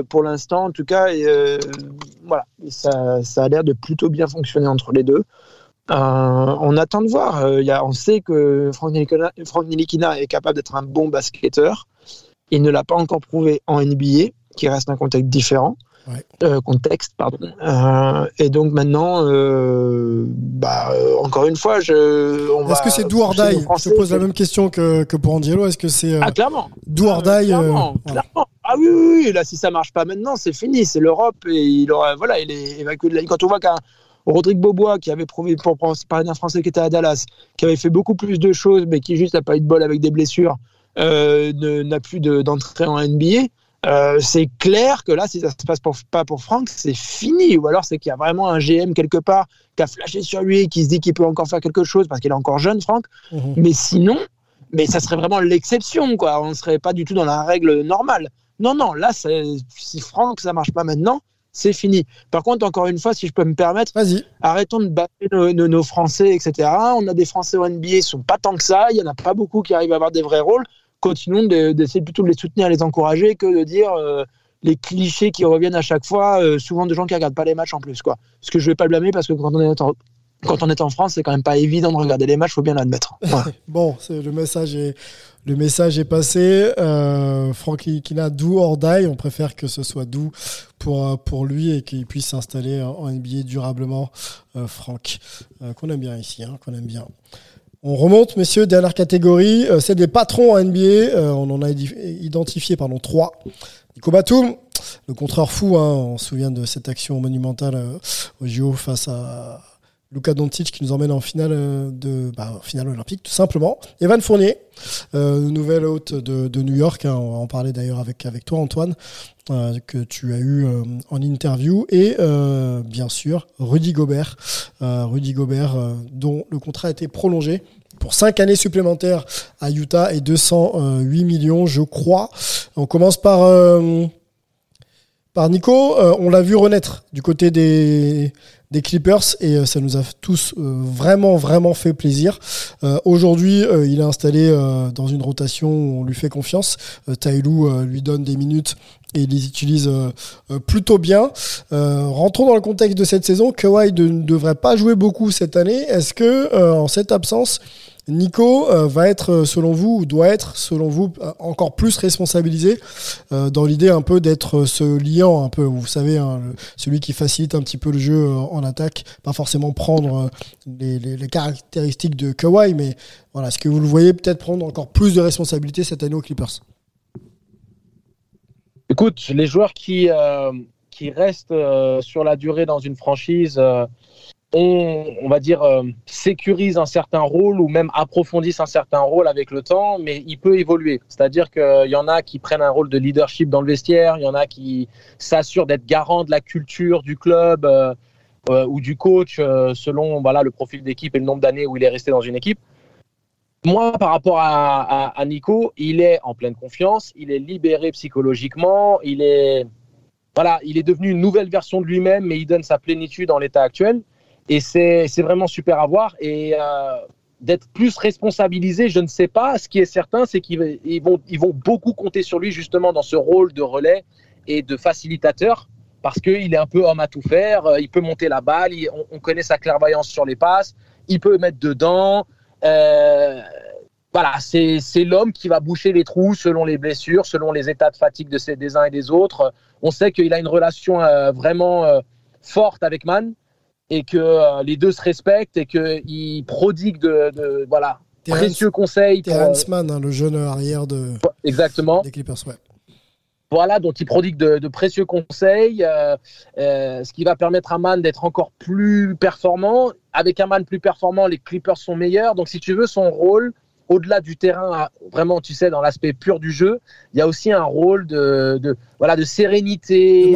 pour l'instant, en tout cas, voilà, ça, ça a l'air de plutôt bien fonctionner entre les deux. Euh, on attend de voir. Euh, y a, on sait que Frank Nilikina, Frank Nilikina est capable d'être un bon basketteur. Il ne l'a pas encore prouvé en NBA, qui reste un contexte différent. Ouais. Euh, contexte, pardon. Euh, et donc maintenant, euh, bah, encore une fois, je. Est-ce que c'est do or die Je te pose la même question que, que pour Angelo. Est-ce que c'est Ah, clairement. do or Ah, die clairement, voilà. clairement. Ah oui, oui, oui, là, si ça marche pas maintenant, c'est fini. C'est l'Europe et il aura, voilà, il est évacué de la Quand on voit qu'un Rodrigue Bobois, qui avait prouvé, pour parler d'un Français qui était à Dallas, qui avait fait beaucoup plus de choses, mais qui juste n'a pas eu de bol avec des blessures, euh, n'a plus de- d'entrée en NBA. euh, c'est clair que là, si ça se passe pour- pas pour Franck, c'est fini. Ou alors c'est qu'il y a vraiment un GM quelque part qui a flashé sur lui et qui se dit qu'il peut encore faire quelque chose parce qu'il est encore jeune, Franck. Mhm. Mais sinon, mais ça serait vraiment l'exception, quoi. On ne serait pas du tout dans la règle normale. Non, non, là, si Franck, ça marche pas maintenant, c'est fini. Par contre, encore une fois, si je peux me permettre, arrêtons de battre nos, nos- nos Français, etc. On a des Français au NBA, ils sont pas tant que ça. Il y en a pas beaucoup qui arrivent à avoir des vrais rôles. Continuons de- d'essayer plutôt de les soutenir, les encourager, que de dire euh, les clichés qui reviennent à chaque fois, euh, souvent de gens qui regardent pas les matchs en plus, quoi. Ce que je vais pas blâmer parce que quand on est quand on est en France, c'est quand même pas évident de regarder les matchs, faut bien l'admettre. Bon, c'est- le message est le message est passé. Euh, Franck Kina, do or die. On préfère que ce soit doux pour euh, pour lui et qu'il puisse s'installer en NBA durablement. Euh, Franck, euh, qu'on aime bien ici, hein, qu'on aime bien. On remonte, messieurs, dernière catégorie, celle des patrons en NBA. On en a identifié pardon, trois. Nico Batum, le contreur fou, hein, on se souvient de cette action monumentale au JO face à Luka Doncic qui nous emmène en finale euh, de bah, finale olympique, tout simplement. Evan Fournier, euh, nouvel hôte de, New York, hein, on va en parler d'ailleurs avec, toi Antoine, euh, que tu as eu en interview, et bien sûr Rudy Gobert, Rudy Gobert dont le contrat a été prolongé pour 5 années supplémentaires à Utah et 208 millions, je crois. On commence par, Nico. On l'a vu renaître du côté des, des Clippers et euh, ça nous a tous euh, vraiment, vraiment fait plaisir. Euh, Aujourd'hui, il est installé dans une rotation où on lui fait confiance. Taïlou lui donne des minutes et il les utilise plutôt bien. Rentrons dans le contexte de cette saison. Kawhi ne devrait pas jouer beaucoup cette année. Est-ce que en cette absence, Nico euh, va être, euh, selon vous, ou doit être, selon vous, euh, encore plus responsabilisé dans l'idée un peu d'être ce liant, un peu, vous savez, hein, celui qui facilite un petit peu le jeu en attaque, pas forcément prendre les, caractéristiques de Kawhi, mais voilà, est-ce que vous le voyez peut-être prendre encore plus de responsabilités cette année aux Clippers? Écoute, les joueurs qui, qui restent sur la durée dans une franchise euh, on va dire, euh, sécurisent un certain rôle ou même approfondissent un certain rôle avec le temps, mais il peut évoluer. C'est-à-dire qu'il y en a qui prennent un rôle de leadership dans le vestiaire, il y en a qui s'assurent d'être garants de la culture du club euh, euh, ou du coach euh, selon voilà, le profil d'équipe et le nombre d'années où il est resté dans une équipe. Moi, par rapport à Nico, il est en pleine confiance, il est libéré psychologiquement, il est, voilà, il est devenu une nouvelle version de lui-même, mais il donne sa plénitude en l'état actuel. Et c'est vraiment super à voir. Et euh, d'être plus responsabilisé, je ne sais pas. Ce qui est certain, c'est qu'ils ils vont, ils vont beaucoup compter sur lui justement dans ce rôle de relais et de facilitateur parce qu'il est un peu homme à tout faire. Euh, Il peut monter la balle, on, on connaît sa clairvoyance sur les passes, il peut mettre dedans. Euh, voilà, c'est l'homme qui va boucher les trous selon les blessures, selon les états de fatigue de ces, des uns et des autres. On sait qu'il a une relation vraiment forte avec Man et que euh, les deux se respectent et qu'il prodigue de, de voilà, Terrence- précieux conseils. pour, euh, Terrence Mann, hein, le jeune arrière de, exactement. des Clippers. Ouais. Voilà, dont il prodigue de, de précieux conseils, euh, euh, ce qui va permettre à Man d'être encore plus performant. Avec un Man plus performant, les Clippers sont meilleurs. Donc, si tu veux, son rôle, au-delà du terrain, vraiment, tu sais, dans l'aspect pur du jeu, il y a aussi un rôle de, de voilà, de sérénité,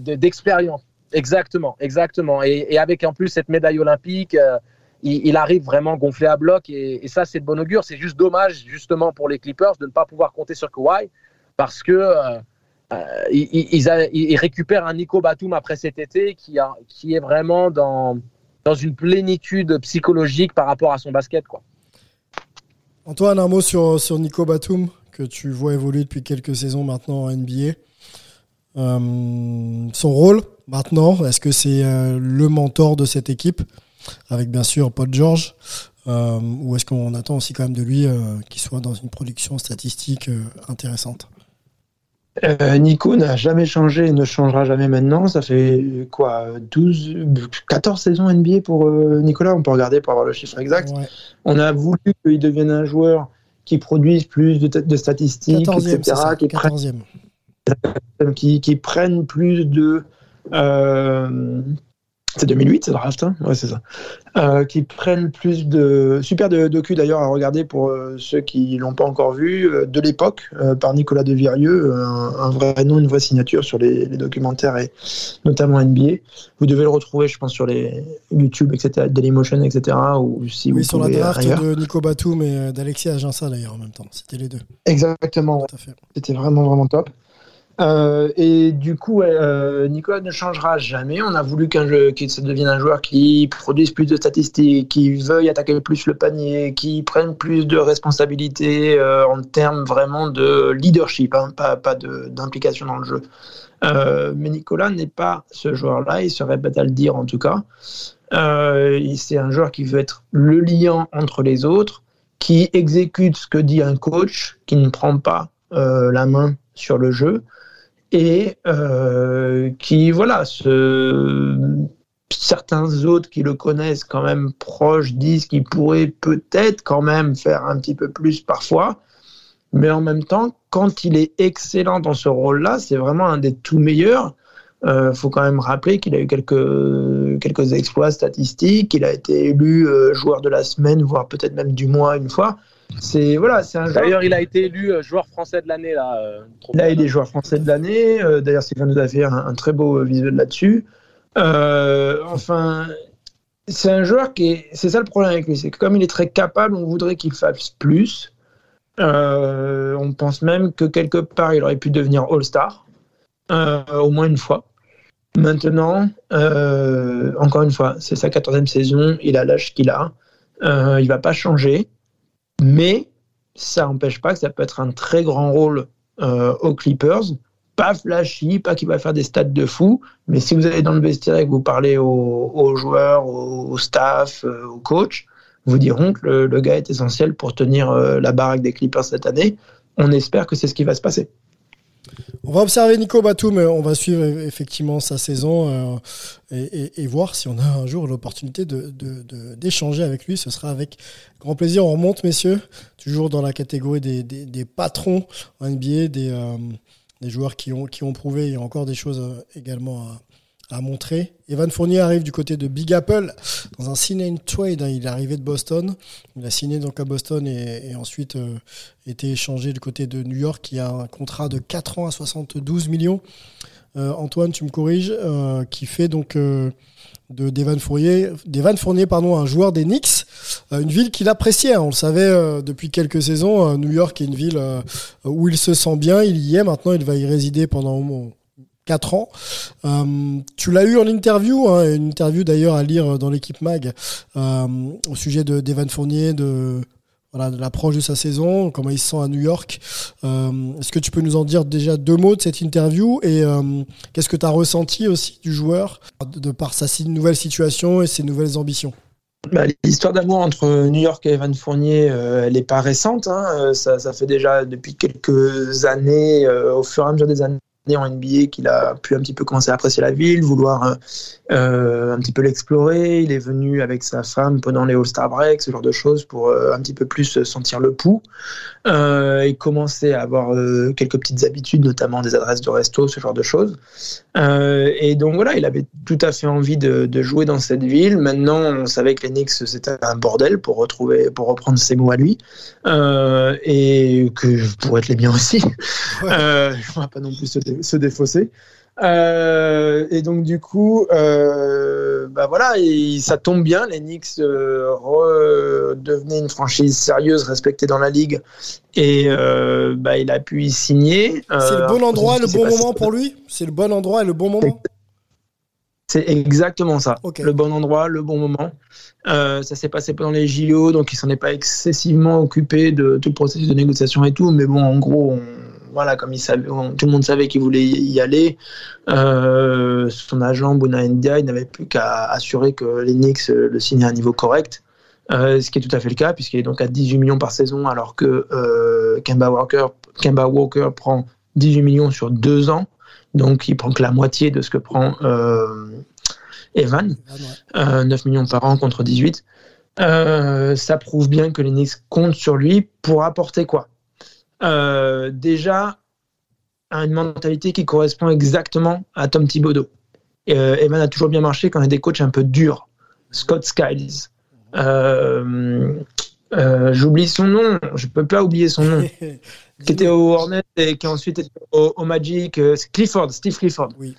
de- d'expérience. Exactement, exactement. Et, avec en plus cette médaille olympique, euh, il, arrive vraiment gonflé à bloc. Et, ça, c'est de bon augure. C'est juste dommage, justement, pour les Clippers de ne pas pouvoir compter sur Kawhi parce que euh, euh, ils, récupèrent un Nico Batum après cet été qui, est vraiment dans, une plénitude psychologique par rapport à son basket. Antoine, un mot sur Nico Batum, que tu vois évoluer depuis quelques saisons maintenant en NBA. Euh, son rôle maintenant, est-ce que c'est euh, le mentor de cette équipe, avec bien sûr Paul George, euh, ou est-ce qu'on attend aussi quand même de lui euh, qu'il soit dans une production statistique euh, intéressante? Nico n'a jamais changé et ne changera jamais maintenant. Ça fait quoi 12, 14 saisons NBA pour Nicolas? On peut regarder pour avoir le chiffre exact. Ouais. On a voulu qu'il devienne un joueur qui produise plus de, de statistiques, 14e, c'est etc., ça, qui prenne 14e. qui, qui prennent plus de. euh, c'est 2008, c'est draft, hein ouais, c'est ça. Euh, qui prennent plus de. Super de docu d'ailleurs à regarder pour euh, ceux qui l'ont pas encore vu, euh, de l'époque, par Nicolas Devirieux, un, un vrai nom, une vraie signature sur les, les documentaires et notamment NBA. Vous devez le retrouver, je pense, sur les YouTube, etc., Dailymotion, etc., ou si Oui, vous sur la draft ailleurs. de Nico Batum et d'Alexis Aginsa d'ailleurs en même temps. C'était les deux. Exactement. C'était vraiment, vraiment top. Euh, et du coup, euh, Nicolas ne changera jamais. On a voulu qu'un jeu, devienne un joueur qui produise plus de statistiques, qui veuille attaquer plus le panier, qui prenne plus de responsabilités euh, en termes vraiment de leadership, hein, pas, pas d'implication dans le jeu. Mais Nicolas n'est pas ce joueur-là, il serait bête à le dire en tout cas. C'est un joueur qui veut être le lien entre les autres, qui exécute ce que dit un coach, qui ne prend pas la main sur le jeu et euh, qui, voilà, se... certains autres qui le connaissent quand même proche disent qu'il pourrait peut-être quand même faire un petit peu plus parfois. Mais en même temps, quand il est excellent dans ce rôle-là, c'est vraiment un des tout meilleurs. Il faut quand même rappeler qu'il a eu quelques, quelques exploits statistiques, qu'il a été élu euh, joueur de la semaine, voire peut-être même du mois une fois. C'est voilà, c'est un joueur. D'ailleurs, il a été élu euh, joueur français de l'année. Là, euh, Là, il est joueur français de l'année. Euh, D'ailleurs, Sylvain nous a fait un, un très beau euh, visuel là-dessus. Euh, enfin, c'est un joueur qui est. C'est ça le problème avec lui, c'est que comme il est très capable, on voudrait qu'il fasse plus. On pense même que quelque part, il aurait pu devenir All-Star, au moins une fois. Maintenant, encore une fois, c'est sa quatorzième saison, il a l'âge qu'il a, il va pas changer, mais ça n'empêche pas que ça peut être un très grand rôle euh, aux Clippers. Pas flashy, pas qu'il va faire des stats de fou, mais si vous allez dans le vestiaire et que vous parlez aux, joueurs, au, au staff, euh, aux coachs, vous diront que le, le gars est essentiel pour tenir euh, la baraque des Clippers cette année. On espère que c'est ce qui va se passer. On va observer Nico Batum, on va suivre effectivement sa saison euh, et, voir si on a un jour l'opportunité d'échanger avec lui. Ce sera avec grand plaisir. On remonte, messieurs, toujours dans la catégorie des, patrons en NBA, des, euh, des joueurs qui ont, qui ont prouvé. Il y a encore des choses euh, également à, à montrer. Evan Fournier arrive du côté de Big Apple dans un sign and trade. hein. Il est arrivé de Boston. Il a signé donc à Boston et, ensuite euh, été échangé du côté de New York qui a un contrat de 4 ans à 72 millions. Euh, Antoine, tu me corriges, euh, qui fait donc de d'Evan Fournier, Fournier pardon, un joueur des Knicks, une ville qu'il appréciait. hein. on le savait depuis quelques saisons. New York est une ville où il se sent bien, il y est maintenant, il va y résider pendant au moins 4 ans. Euh, tu l'as eu en interview, hein, une interview d'ailleurs à lire dans l'équipe Mag euh, au sujet de d'Evan Fournier, de voilà, de l'approche de sa saison, comment il se sent à New York. Euh, Est-ce que tu peux nous en dire déjà deux mots de cette interview et qu'est-ce que tu as ressenti aussi du joueur de, par sa nouvelle situation et ses nouvelles ambitions? Bah, L'histoire d'amour entre New York et Evan Fournier, elle n'est pas récente. hein. Ça, fait déjà depuis quelques années, au fur et à mesure des années en NBA, qu'il a pu un petit peu commencer à apprécier la ville, vouloir euh, un petit peu l'explorer. Il est venu avec sa femme pendant les All-Star Breaks, ce genre de choses, pour euh, un petit peu plus sentir le pouls. Euh, et commencer à avoir euh, quelques petites habitudes, notamment des adresses de resto, ce genre de choses. Et donc voilà, il avait tout à fait envie de, de jouer dans cette ville. Maintenant, on savait que les Knicks c'était un bordel pour retrouver, pour reprendre ses mots à lui, et que pour être les miens aussi. Je ne vais pas non plus se, dé- se défausser. Euh, et donc du coup, euh, bah voilà, et ça tombe bien. Les Knicks euh, redevenaient une franchise sérieuse, respectée dans la ligue, et bah, il a pu y signer. C'est le bon endroit, le bon moment pour lui? C'est le bon endroit et le bon moment? C'est exactement ça. Le bon endroit, le bon moment. Euh, ça s'est passé pendant les JO, donc il s'en est pas excessivement occupé de tout le processus de négociation et tout. Mais bon, en gros, on- voilà, comme il savait, on- tout le monde savait qu'il voulait y aller. Euh, son agent Buna India, il n'avait plus qu'à assurer que les Knicks euh, le signaient à un niveau correct. Euh, ce qui est tout à fait le cas, puisqu'il est donc à 18 millions par saison, alors que euh, Kemba, Walker, Kemba Walker prend 18 millions sur deux ans. Donc, il prend que la moitié de ce que prend Evan, euh, 9 millions par an contre 18. Euh, ça prouve bien que les Knicks comptent sur lui pour apporter quoi? Euh, Déjà, une mentalité qui correspond exactement à Tom Thibodeau. Et, euh, Evan a toujours bien marché quand il y a des coachs un peu durs. Scott Skiles. Euh, euh, J'oublie son nom, je peux pas oublier son nom. qui était au Hornet et qui ensuite était au, au Magic. Clifford, Steve Clifford. Oui.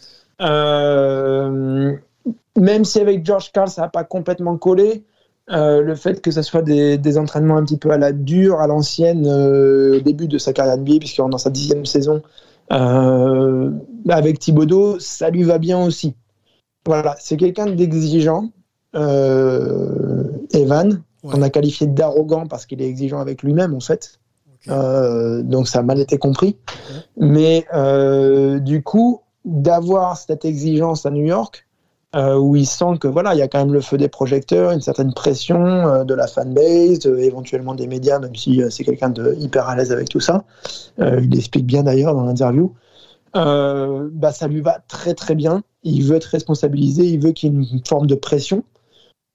Même si avec George Carl ça n'a pas complètement collé, euh, le fait que ce soit des, des entraînements un petit peu à la dure, à l'ancienne, euh, au début de sa carrière NBA, puisqu'il est dans sa dixième saison, euh, avec Thibodeau, ça lui va bien aussi. Voilà, c'est quelqu'un d'exigeant, Evan, qu'on a qualifié d'arrogant parce qu'il est exigeant avec lui-même en fait. Donc ça a mal été compris. Mais du coup, d'avoir cette exigence à New York, euh, où il sent que voilà, il y a quand même le feu des projecteurs, une certaine pression euh, de la fanbase, euh, éventuellement des médias, même si c'est quelqu'un de hyper à l'aise avec tout ça. Il l'explique bien d'ailleurs dans l'interview. Bah, ça lui va très très bien. Il veut être responsabilisé, il veut qu'il y ait une forme de pression.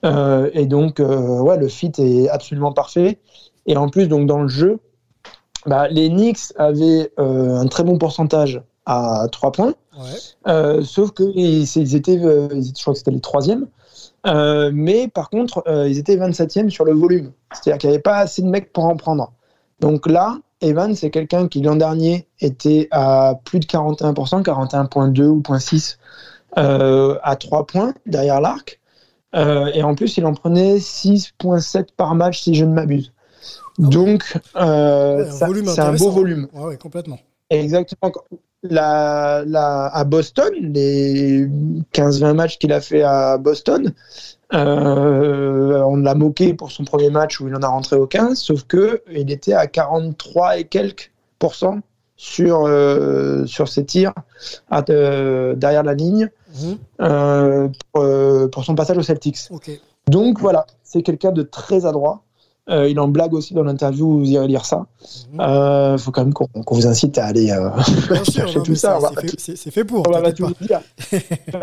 Et donc, ouais, le fit est absolument parfait. Et en plus, donc dans le jeu, bah, les Knicks avaient un très bon pourcentage à 3 points. Euh, sauf que ils, ils étaient, euh, je crois que c'était les troisièmes. Euh, mais par contre, ils étaient 27e sur le volume. C'est-à-dire qu'il n'y avait pas assez de mecs pour en prendre. Donc là, Evan, c'est quelqu'un qui l'an dernier était à plus de 41%, 41.2 ou 0.6 euh, à 3 points derrière l'arc. Euh, et en plus, il en prenait 6.7 par match si je ne m'abuse. Donc, euh, Ouais, ça- volume c'est un beau volume. Ouais, complètement. Exactement. La, la, à Boston, les 15-20 matchs qu'il a fait à Boston, euh, on l'a moqué pour son premier match où il en a rentré aucun, sauf que il était à 43 et quelques pourcents sur, euh, sur ses tirs à, euh, derrière la ligne Mhm. pour, pour son passage aux Celtics. Donc voilà, c'est quelqu'un de très adroit. Euh, il en blague aussi dans l'interview, vous irez lire ça. Il faut quand même qu'on vous incite à aller euh, Bien sûr, chercher non, tout ça. c'est- fait- pour. on va tout dire.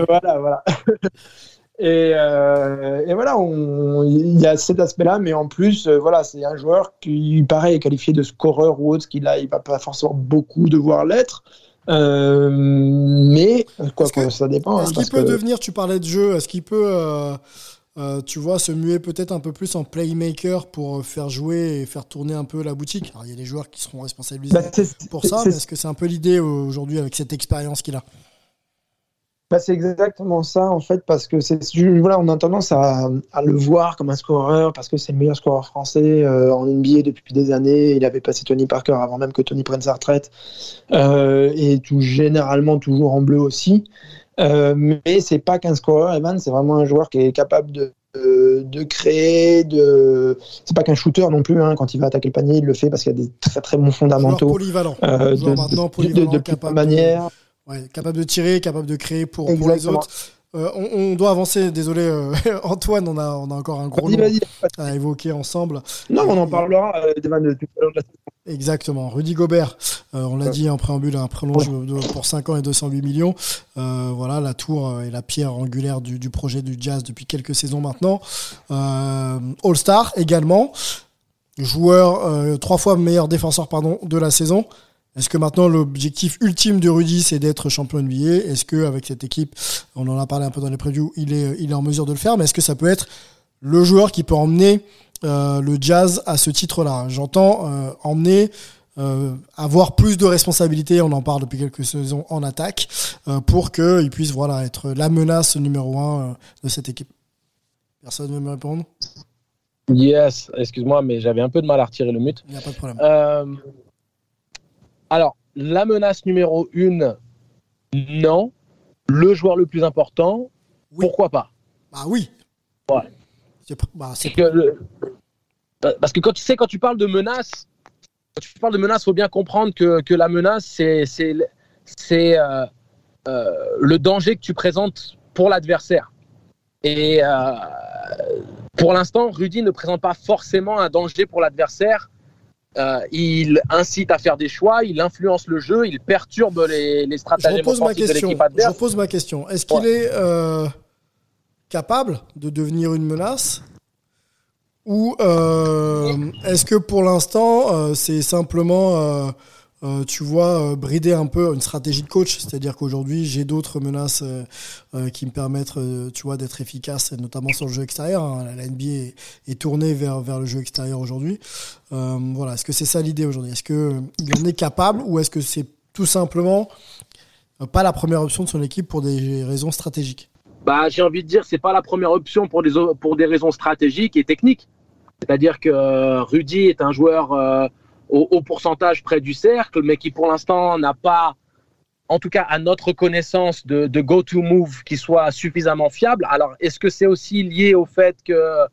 voilà, voilà. Et, euh, et voilà, on- il y a cet aspect-là, mais en plus, euh, voilà, c'est un joueur qui, pareil, est qualifié de scoreur ou autre, qu'il il va pas forcément beaucoup devoir l'être. Euh, mais quoi que, ça dépend. hein, Est-ce qu'il peut que- devenir, tu parlais de jeu, est-ce qu'il peut, euh, euh, tu vois, se muer peut-être un peu plus en playmaker pour euh, faire jouer et faire tourner un peu la boutique Alors, il y a des joueurs qui seront responsabilisés Bah, pour ça, mais est-ce que c'est un peu l'idée euh, aujourd'hui avec cette expérience qu'il a? Bah, c'est exactement ça, en fait, parce que c'est voilà, on a tendance à, à, le voir comme un scoreur, parce que c'est le meilleur scoreur français euh, en NBA depuis des années. Il avait passé Tony Parker avant même que Tony prenne sa retraite, euh, et tout généralement toujours en bleu aussi. Euh, mais c'est pas qu'un scoreur, Evan, c'est vraiment un joueur qui est capable de, de, de créer, de. C'est pas qu'un shooter non plus. Hein. Quand il va attaquer le panier, il le fait parce qu'il y a des très très bons fondamentaux. Polyvalent. Euh, de, polyvalent, de, de, capable manière. Ouais, capable de tirer, capable de créer pour, pour les autres. Euh, on, on, doit avancer, désolé euh, Antoine, on a, on a encore un gros vas -y, à évoquer ensemble. Non, on en parlera euh, de la Exactement. Rudy Gobert, euh, on l'a ouais. dit en préambule, un prolonge ouais. pour 5 ans et 208 millions. Voilà, la tour et la pierre angulaire du, du, projet du Jazz depuis quelques saisons maintenant. All-Star également, joueur trois fois meilleur défenseur pardon de la saison. Est-ce que maintenant l'objectif ultime de Rudy c'est d'être champion NBA Est-ce que avec cette équipe, on en a parlé un peu dans les previews, il est, il est en mesure de le faire? Mais est-ce que ça peut être le joueur qui peut emmener euh, le Jazz à ce titre-là? J'entends euh, emmener, euh, avoir plus de responsabilités. On en parle depuis quelques saisons en attaque pour qu'il puisse voilà être la menace numéro un de cette équipe. Personne ne veut me répondre? Yes, excuse-moi, mais j'avais un peu de mal à retirer le mute. Il n'y a pas de problème. Alors, la menace numéro une, non. Le joueur le plus important, oui. pourquoi pas? Bah oui. Ouais. Bah, que le... Parce que quand tu sais, quand tu parles de menace, quand tu parles de menace, il faut bien comprendre que, que la menace, c'est euh, euh, le danger que tu présentes pour l'adversaire. Et euh, pour l'instant, Rudy ne présente pas forcément un danger pour l'adversaire euh, il incite à faire des choix, il influence le jeu, il perturbe les, les stratagèmes offensifs de l'équipe adverse. Je repose ma question. Est-ce qu'il ouais. est euh, capable de devenir une menace? Ou euh, est-ce que pour l'instant c'est simplement euh, tu vois, euh, brider un peu une stratégie de coach. C'est-à-dire qu'aujourd'hui, j'ai d'autres menaces euh, qui me permettent, tu vois, d'être efficace, notamment sur le jeu extérieur. Hein. La NBA est, est, tournée vers, vers le jeu extérieur aujourd'hui. voilà. Est-ce que c'est ça l'idée aujourd'hui? Est-ce qu'il en est capable ou est-ce que c'est tout simplement pas la première option de son équipe pour des raisons stratégiques? Bah, J'ai envie de dire c'est pas la première option pour des, pour des raisons stratégiques et techniques. C'est-à-dire que Rudy est un joueur au, pourcentage près du cercle, mais qui pour l'instant n'a pas, en tout cas à notre connaissance, de, go-to-move qui soit suffisamment fiable. Alors, est-ce que c'est aussi lié au fait que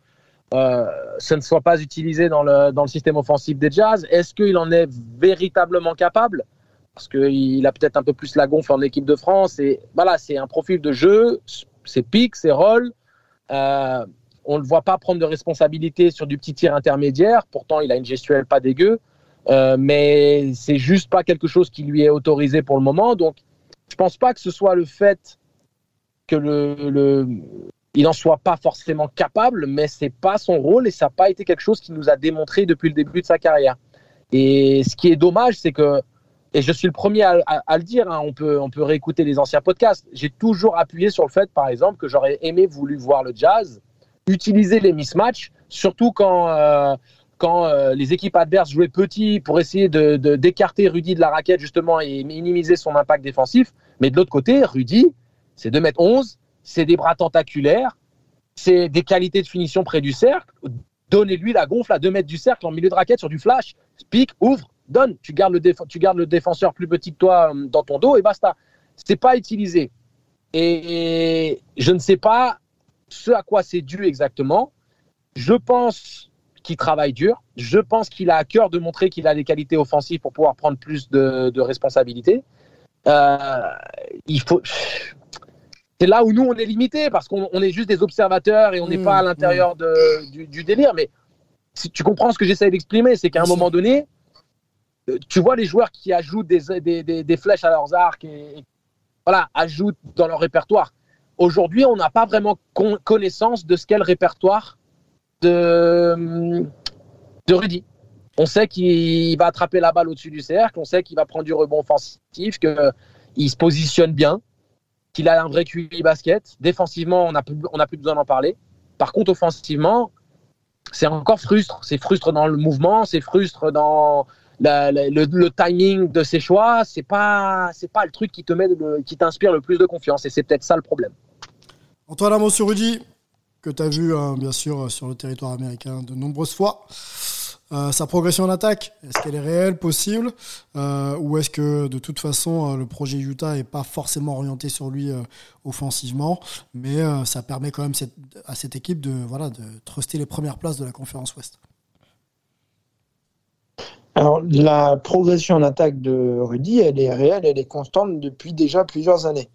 euh, ce ne soit pas utilisé dans le, dans le système offensif des Jazz? Est-ce qu'il en est véritablement capable? Parce qu'il a peut-être un peu plus la gonfle en équipe de France. Et voilà, c'est un profil de jeu, ses pics, ses rôles. Euh, on ne le voit pas prendre de responsabilité sur du petit tir intermédiaire. Pourtant, il a une gestuelle pas dégueu. Euh, mais c'est juste pas quelque chose qui lui est autorisé pour le moment. Donc, je pense pas que ce soit le fait que le, le il n'en soit pas forcément capable, mais c'est pas son rôle et ça n'a pas été quelque chose qu'il nous a démontré depuis le début de sa carrière. Et ce qui est dommage, c'est que, et je suis le premier à, le dire, hein, on, peut, on peut réécouter les anciens podcasts, j'ai toujours appuyé sur le fait, par exemple, que j'aurais aimé voulu voir le jazz utiliser les mismatchs, surtout quand euh, quand euh, les équipes adverses jouaient petit pour essayer d'écarter Rudy de la raquette justement et minimiser son impact défensif. Mais de l'autre côté, Rudy, c'est 2 mètres 11, c'est des bras tentaculaires, c'est des qualités de finition près du cercle. Donnez-lui la gonfle à 2 mètres du cercle en milieu de raquette sur du flash, pique, ouvre, donne. Tu gardes, le tu gardes le défenseur plus petit que toi euh, dans ton dos et basta. C'est pas utilisé. Et je ne sais pas ce à quoi c'est dû exactement. Je pense qui travaille dur. Je pense qu'il a à cœur de montrer qu'il a des qualités offensives pour pouvoir prendre plus de, de responsabilités. Euh, il faut. C'est là où nous on est limité parce qu'on est juste des observateurs et on n'est mmh, pas à l'intérieur mmh. du, du, délire. Mais si tu comprends ce que j'essaie d'exprimer, c'est qu'à un moment donné, euh, tu vois les joueurs qui ajoutent des, des, des, des flèches à leurs arcs et, et, voilà, ajoutent dans leur répertoire. Aujourd'hui, on n'a pas vraiment con connaissance de ce qu'est le répertoire de, Rudy. On sait qu'il va attraper la balle au-dessus du cercle, on sait qu'il va prendre du rebond offensif, qu'il se positionne bien, qu'il a un vrai QI basket. Défensivement, on n'a plus, besoin d'en parler. Par contre, offensivement, c'est encore frustre. C'est frustre dans le mouvement, c'est frustre dans, le, timing de ses choix, c'est pas, pas le truc qui t'inspire le plus de confiance. Et c'est peut-être ça le problème. Antoine Amos sur Rudy, que tu as vu hein, bien sûr euh, sur le territoire américain de nombreuses fois. Euh, sa progression en attaque, est-ce qu'elle est réelle, possible Euh, Ou est-ce que de toute façon le projet Utah n'est pas forcément orienté sur lui offensivement? Mais ça permet quand même à cette équipe de, voilà, de truster les premières places de la conférence Ouest. Alors, la progression en attaque de Rudy, elle est réelle, elle est constante depuis déjà plusieurs années.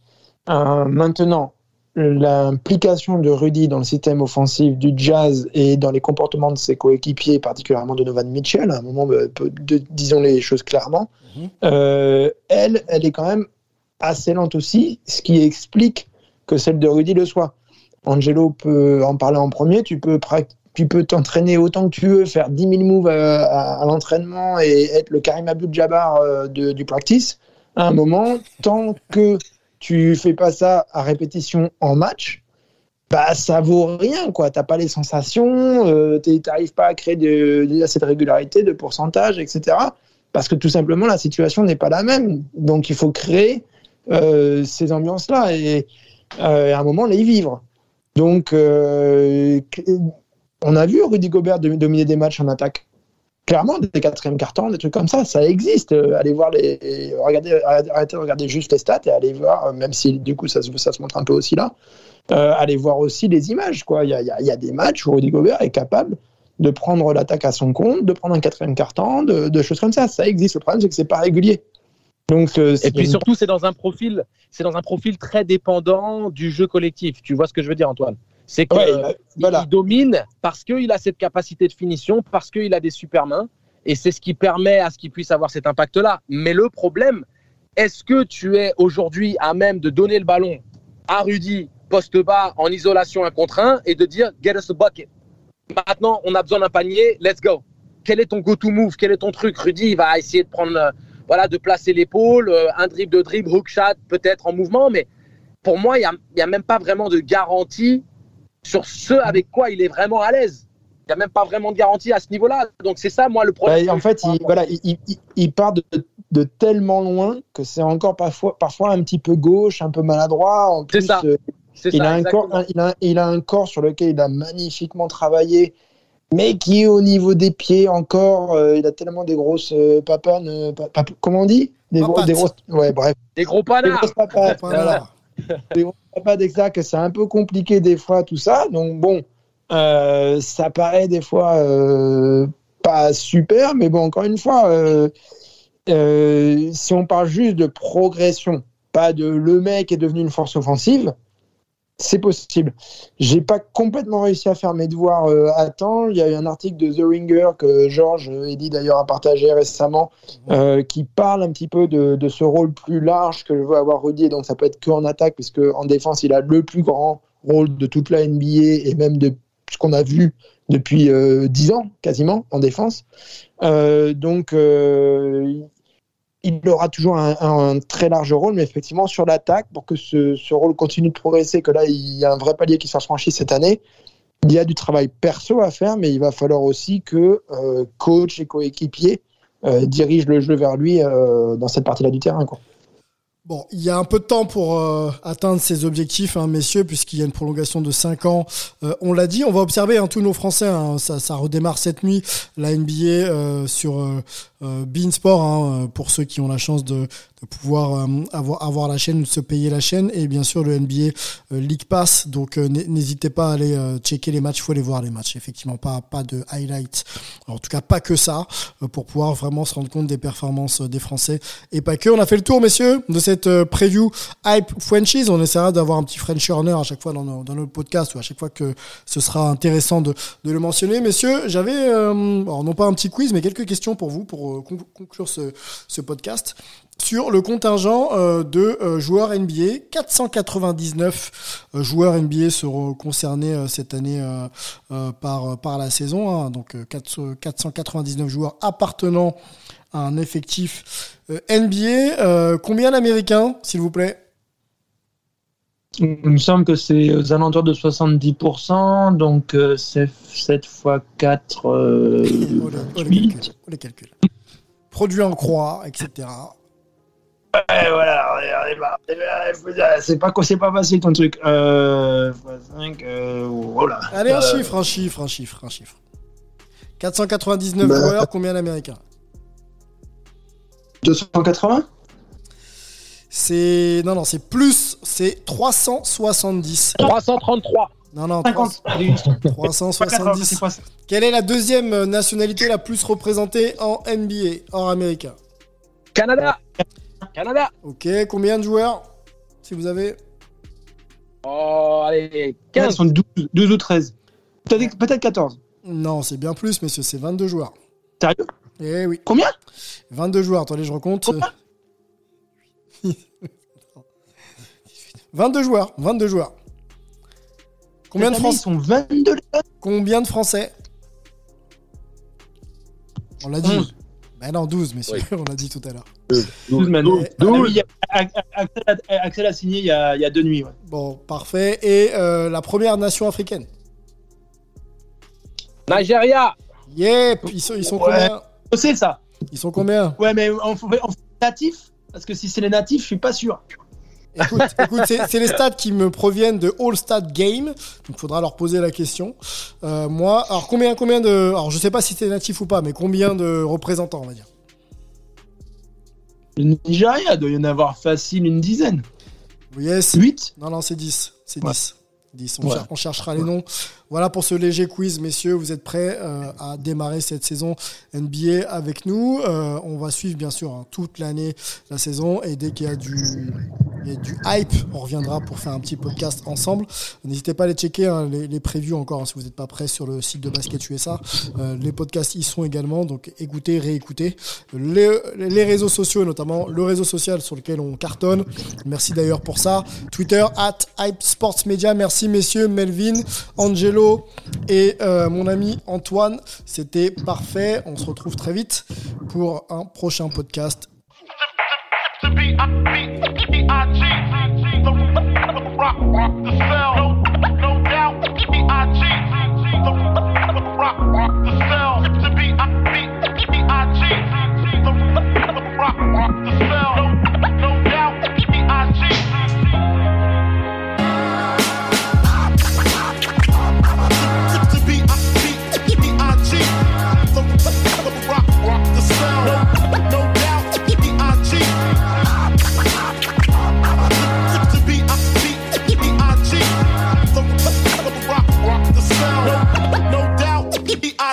Maintenant, l'implication de Rudy dans le système offensif du Jazz et dans les comportements de ses coéquipiers, particulièrement de Novan Mitchell, à un moment, euh, disons les choses clairement, Mhm. euh, elle, elle est quand même assez lente aussi, ce qui explique que celle de Rudy le soit. Angelo peut en parler en premier, tu peux tu peux t'entraîner autant que tu veux, faire 10 000 moves à, à- à l'entraînement et être le Karim Abdul-Jabbar euh, du practice. À un moment, tant que tu fais pas ça à répétition en match, bah ça vaut rien quoi. T'as pas les sensations, euh, t'arrives pas à créer de, cette régularité de pourcentage, etc. Parce que tout simplement la situation n'est pas la même. Donc il faut créer euh, ces ambiances-là et euh, à un moment les vivre. Donc euh, on a vu Rudy Gobert dom- dominer des matchs en attaque. Clairement, des quatrièmes cartons, des trucs comme ça, ça existe. Euh, allez voir les, regardez, arrêtez de regarder juste les stats et allez voir, euh, même si du coup ça, se- ça se montre un peu aussi là, euh, allez voir aussi les images. Quoi. Il, y a, il y des matchs où Rudy Gobert est capable de prendre l'attaque à son compte, de prendre un quatrième carton, de, de choses comme ça. Ça existe. Le problème, c'est que c'est pas régulier. Donc, euh, Et puis surtout, c'est dans un profil, c'est dans un profil très dépendant du jeu collectif. Tu vois ce que je veux dire, Antoine? C'est Ouais, euh, euh, voilà. domine parce qu'il a cette capacité de finition, parce qu'il a des super mains, et c'est ce qui permet à ce qu'il puisse avoir cet impact-là. Mais le problème, est-ce que tu es aujourd'hui à même de donner le ballon à Rudy poste bas en isolation un contre un et de dire get us a bucket. Maintenant, on a besoin d'un panier, let's go. Quel est ton go-to move? Quel est ton truc? Rudy il va essayer de prendre, euh, voilà, de placer l'épaule, un dribble de dribble, hook shot, peut-être en mouvement, mais pour moi, il n'y a même pas vraiment de garantie sur ce avec quoi il est vraiment à l'aise. Il n'y a même pas vraiment de garantie à ce niveau-là. Donc c'est ça, moi, le problème. Bah, en fait, il, voilà, il, il- il- il part de, de tellement loin que c'est encore parfois, parfois un petit peu gauche, un peu maladroit. En plus, ça. euh, il, ça, a un corps, un- il, a, il a un corps sur lequel il a magnifiquement travaillé, mais qui au niveau des pieds encore, euh, il a tellement des grosses euh, papanes, euh, pa- pa- comment on dit? Des, gros- des grosses, ouais, bref, Des gros des panards. grosses papates, Voilà. papates, etc., que c'est un peu compliqué des fois tout ça. Donc bon, euh, ça paraît des fois euh, pas super, mais bon, encore une fois, euh, si on parle juste de progression, pas de le mec est devenu une force offensive, c'est possible. J'ai pas complètement réussi à faire mes devoirs euh, à temps. Il y a eu un article de The Ringer que Georges Eddy d'ailleurs a partagé récemment, euh, qui parle un petit peu de, de ce rôle plus large que je veux avoir Rudy. Donc ça peut être que en attaque, puisque en défense il a le plus grand rôle de toute la NBA et même de ce qu'on a vu depuis euh, 10 ans quasiment en défense. Euh, donc euh, il aura toujours un, très large rôle, mais effectivement sur l'attaque, pour que ce, rôle continue de progresser, que là il y a un vrai palier qui soit franchi cette année, il y a du travail perso à faire, mais il va falloir aussi que euh, coach et coéquipier euh, dirigent le jeu vers lui euh, dans cette partie-là du terrain. Bon, il y a un peu de temps pour atteindre ces objectifs, hein, messieurs, puisqu'il y a une prolongation de 5 ans. On l'a dit, on va observer hein, tous nos Français. hein, ça, redémarre cette nuit, la NBA sur euh, Beansport, hein, euh, pour ceux qui ont la chance de, pouvoir euh, avoir, la chaîne se payer la chaîne. Et bien sûr, le NBA euh, League Pass. Donc, n'hésitez pas à aller checker les matchs. Il faut aller voir les matchs. Effectivement, pas, pas de highlights. En tout cas, pas que ça, pour pouvoir vraiment se rendre compte des performances des Français. Et pas que. On a fait le tour, messieurs, de cette preview Hype Frenchies. On essaiera d'avoir un petit French Corner à chaque fois dans nos podcasts ou à chaque fois que ce sera intéressant de, de le mentionner. Messieurs, j'avais, non pas un petit quiz, mais quelques questions pour vous pour euh, con- conclure ce, ce podcast sur le contingent euh, de euh, joueurs NBA. 499 euh, joueurs NBA seront concernés cette année par, par la saison. hein. donc euh, 400 499 joueurs appartenant à un effectif NBA. Combien d'Américains, s'il vous plaît? Il me semble que c'est aux alentours de 70%, donc euh, c'est 7 fois 4. Euh, Oh, le, oh, produit en croix, etc. Ouais, voilà, c'est pas, c'est pas facile ton truc. Euh, 5, euh, voilà. Allez, un Euh, chiffre, un chiffre, un chiffre, un chiffre. 499 Bah. joueurs, combien d'Américains? 280 C'est. Non, non, c'est plus, c'est 370. 333. Non, non, 50. 370. C'est quoi ça Quelle est la deuxième euh, nationalité la plus représentée en NBA, hors américain Canada. Canada. Ok, combien de joueurs Si vous avez? Oh, allez, Ils 15. sont 12, 12 ou 13. T'as dit Peut-être 14. Non, c'est bien plus, messieurs, c'est 22 joueurs. Sérieux? Eh oui. Combien? 22 joueurs, attendez, je recompte. Combien? 22 joueurs, 22 joueurs. Combien de, Français sont 22 les gars. Combien de Français? On l'a dit. 11. Ben non, 12, messieurs, Oui. on l'a dit tout à l'heure. 12 maintenant. douze. Ah oui, il y a- Axel a- Axel a signé il y a, il y a deux nuits. Ouais. Bon, parfait. Et euh, la première nation africaine? Nigeria. Yep, ils sont, ils sont Ouais. combien? Je sais ça. Ils sont combien? Ouais, mais on fait, on fait natif Parce que si c'est les natifs, je suis pas sûr. Écoute, écoute, c'est les stats qui me proviennent de All Stat Game, donc il faudra leur poser la question. Euh, moi, alors combien, combien de, alors je sais pas si c'est natif ou pas, mais combien de représentants, on va dire? Le Nigeria doit y en avoir facile une dizaine. Yes. 8 Non, non, c'est 10. C'est Ouais. 10. 10. On, Ouais. cher- on cherchera les noms. Voilà pour ce léger quiz, messieurs. Vous êtes prêts euh, à démarrer cette saison NBA avec nous? Euh, on va suivre, bien sûr, hein, toute l'année la saison. Et dès qu'il y a du, hype, on reviendra pour faire un petit podcast ensemble. N'hésitez pas à les checker, hein, les, les encore, hein, si vous n'êtes pas prêts sur le site de Basket USA. Euh, les podcasts y sont également. Donc écoutez, réécoutez. Les, les réseaux sociaux, notamment le réseau social sur lequel on cartonne. Merci d'ailleurs pour ça. Twitter, at Hype Sports Media. Merci messieurs, Melvin, Angelo et euh, mon ami Antoine. C'était parfait. On se retrouve très vite pour un prochain podcast.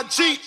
cheat.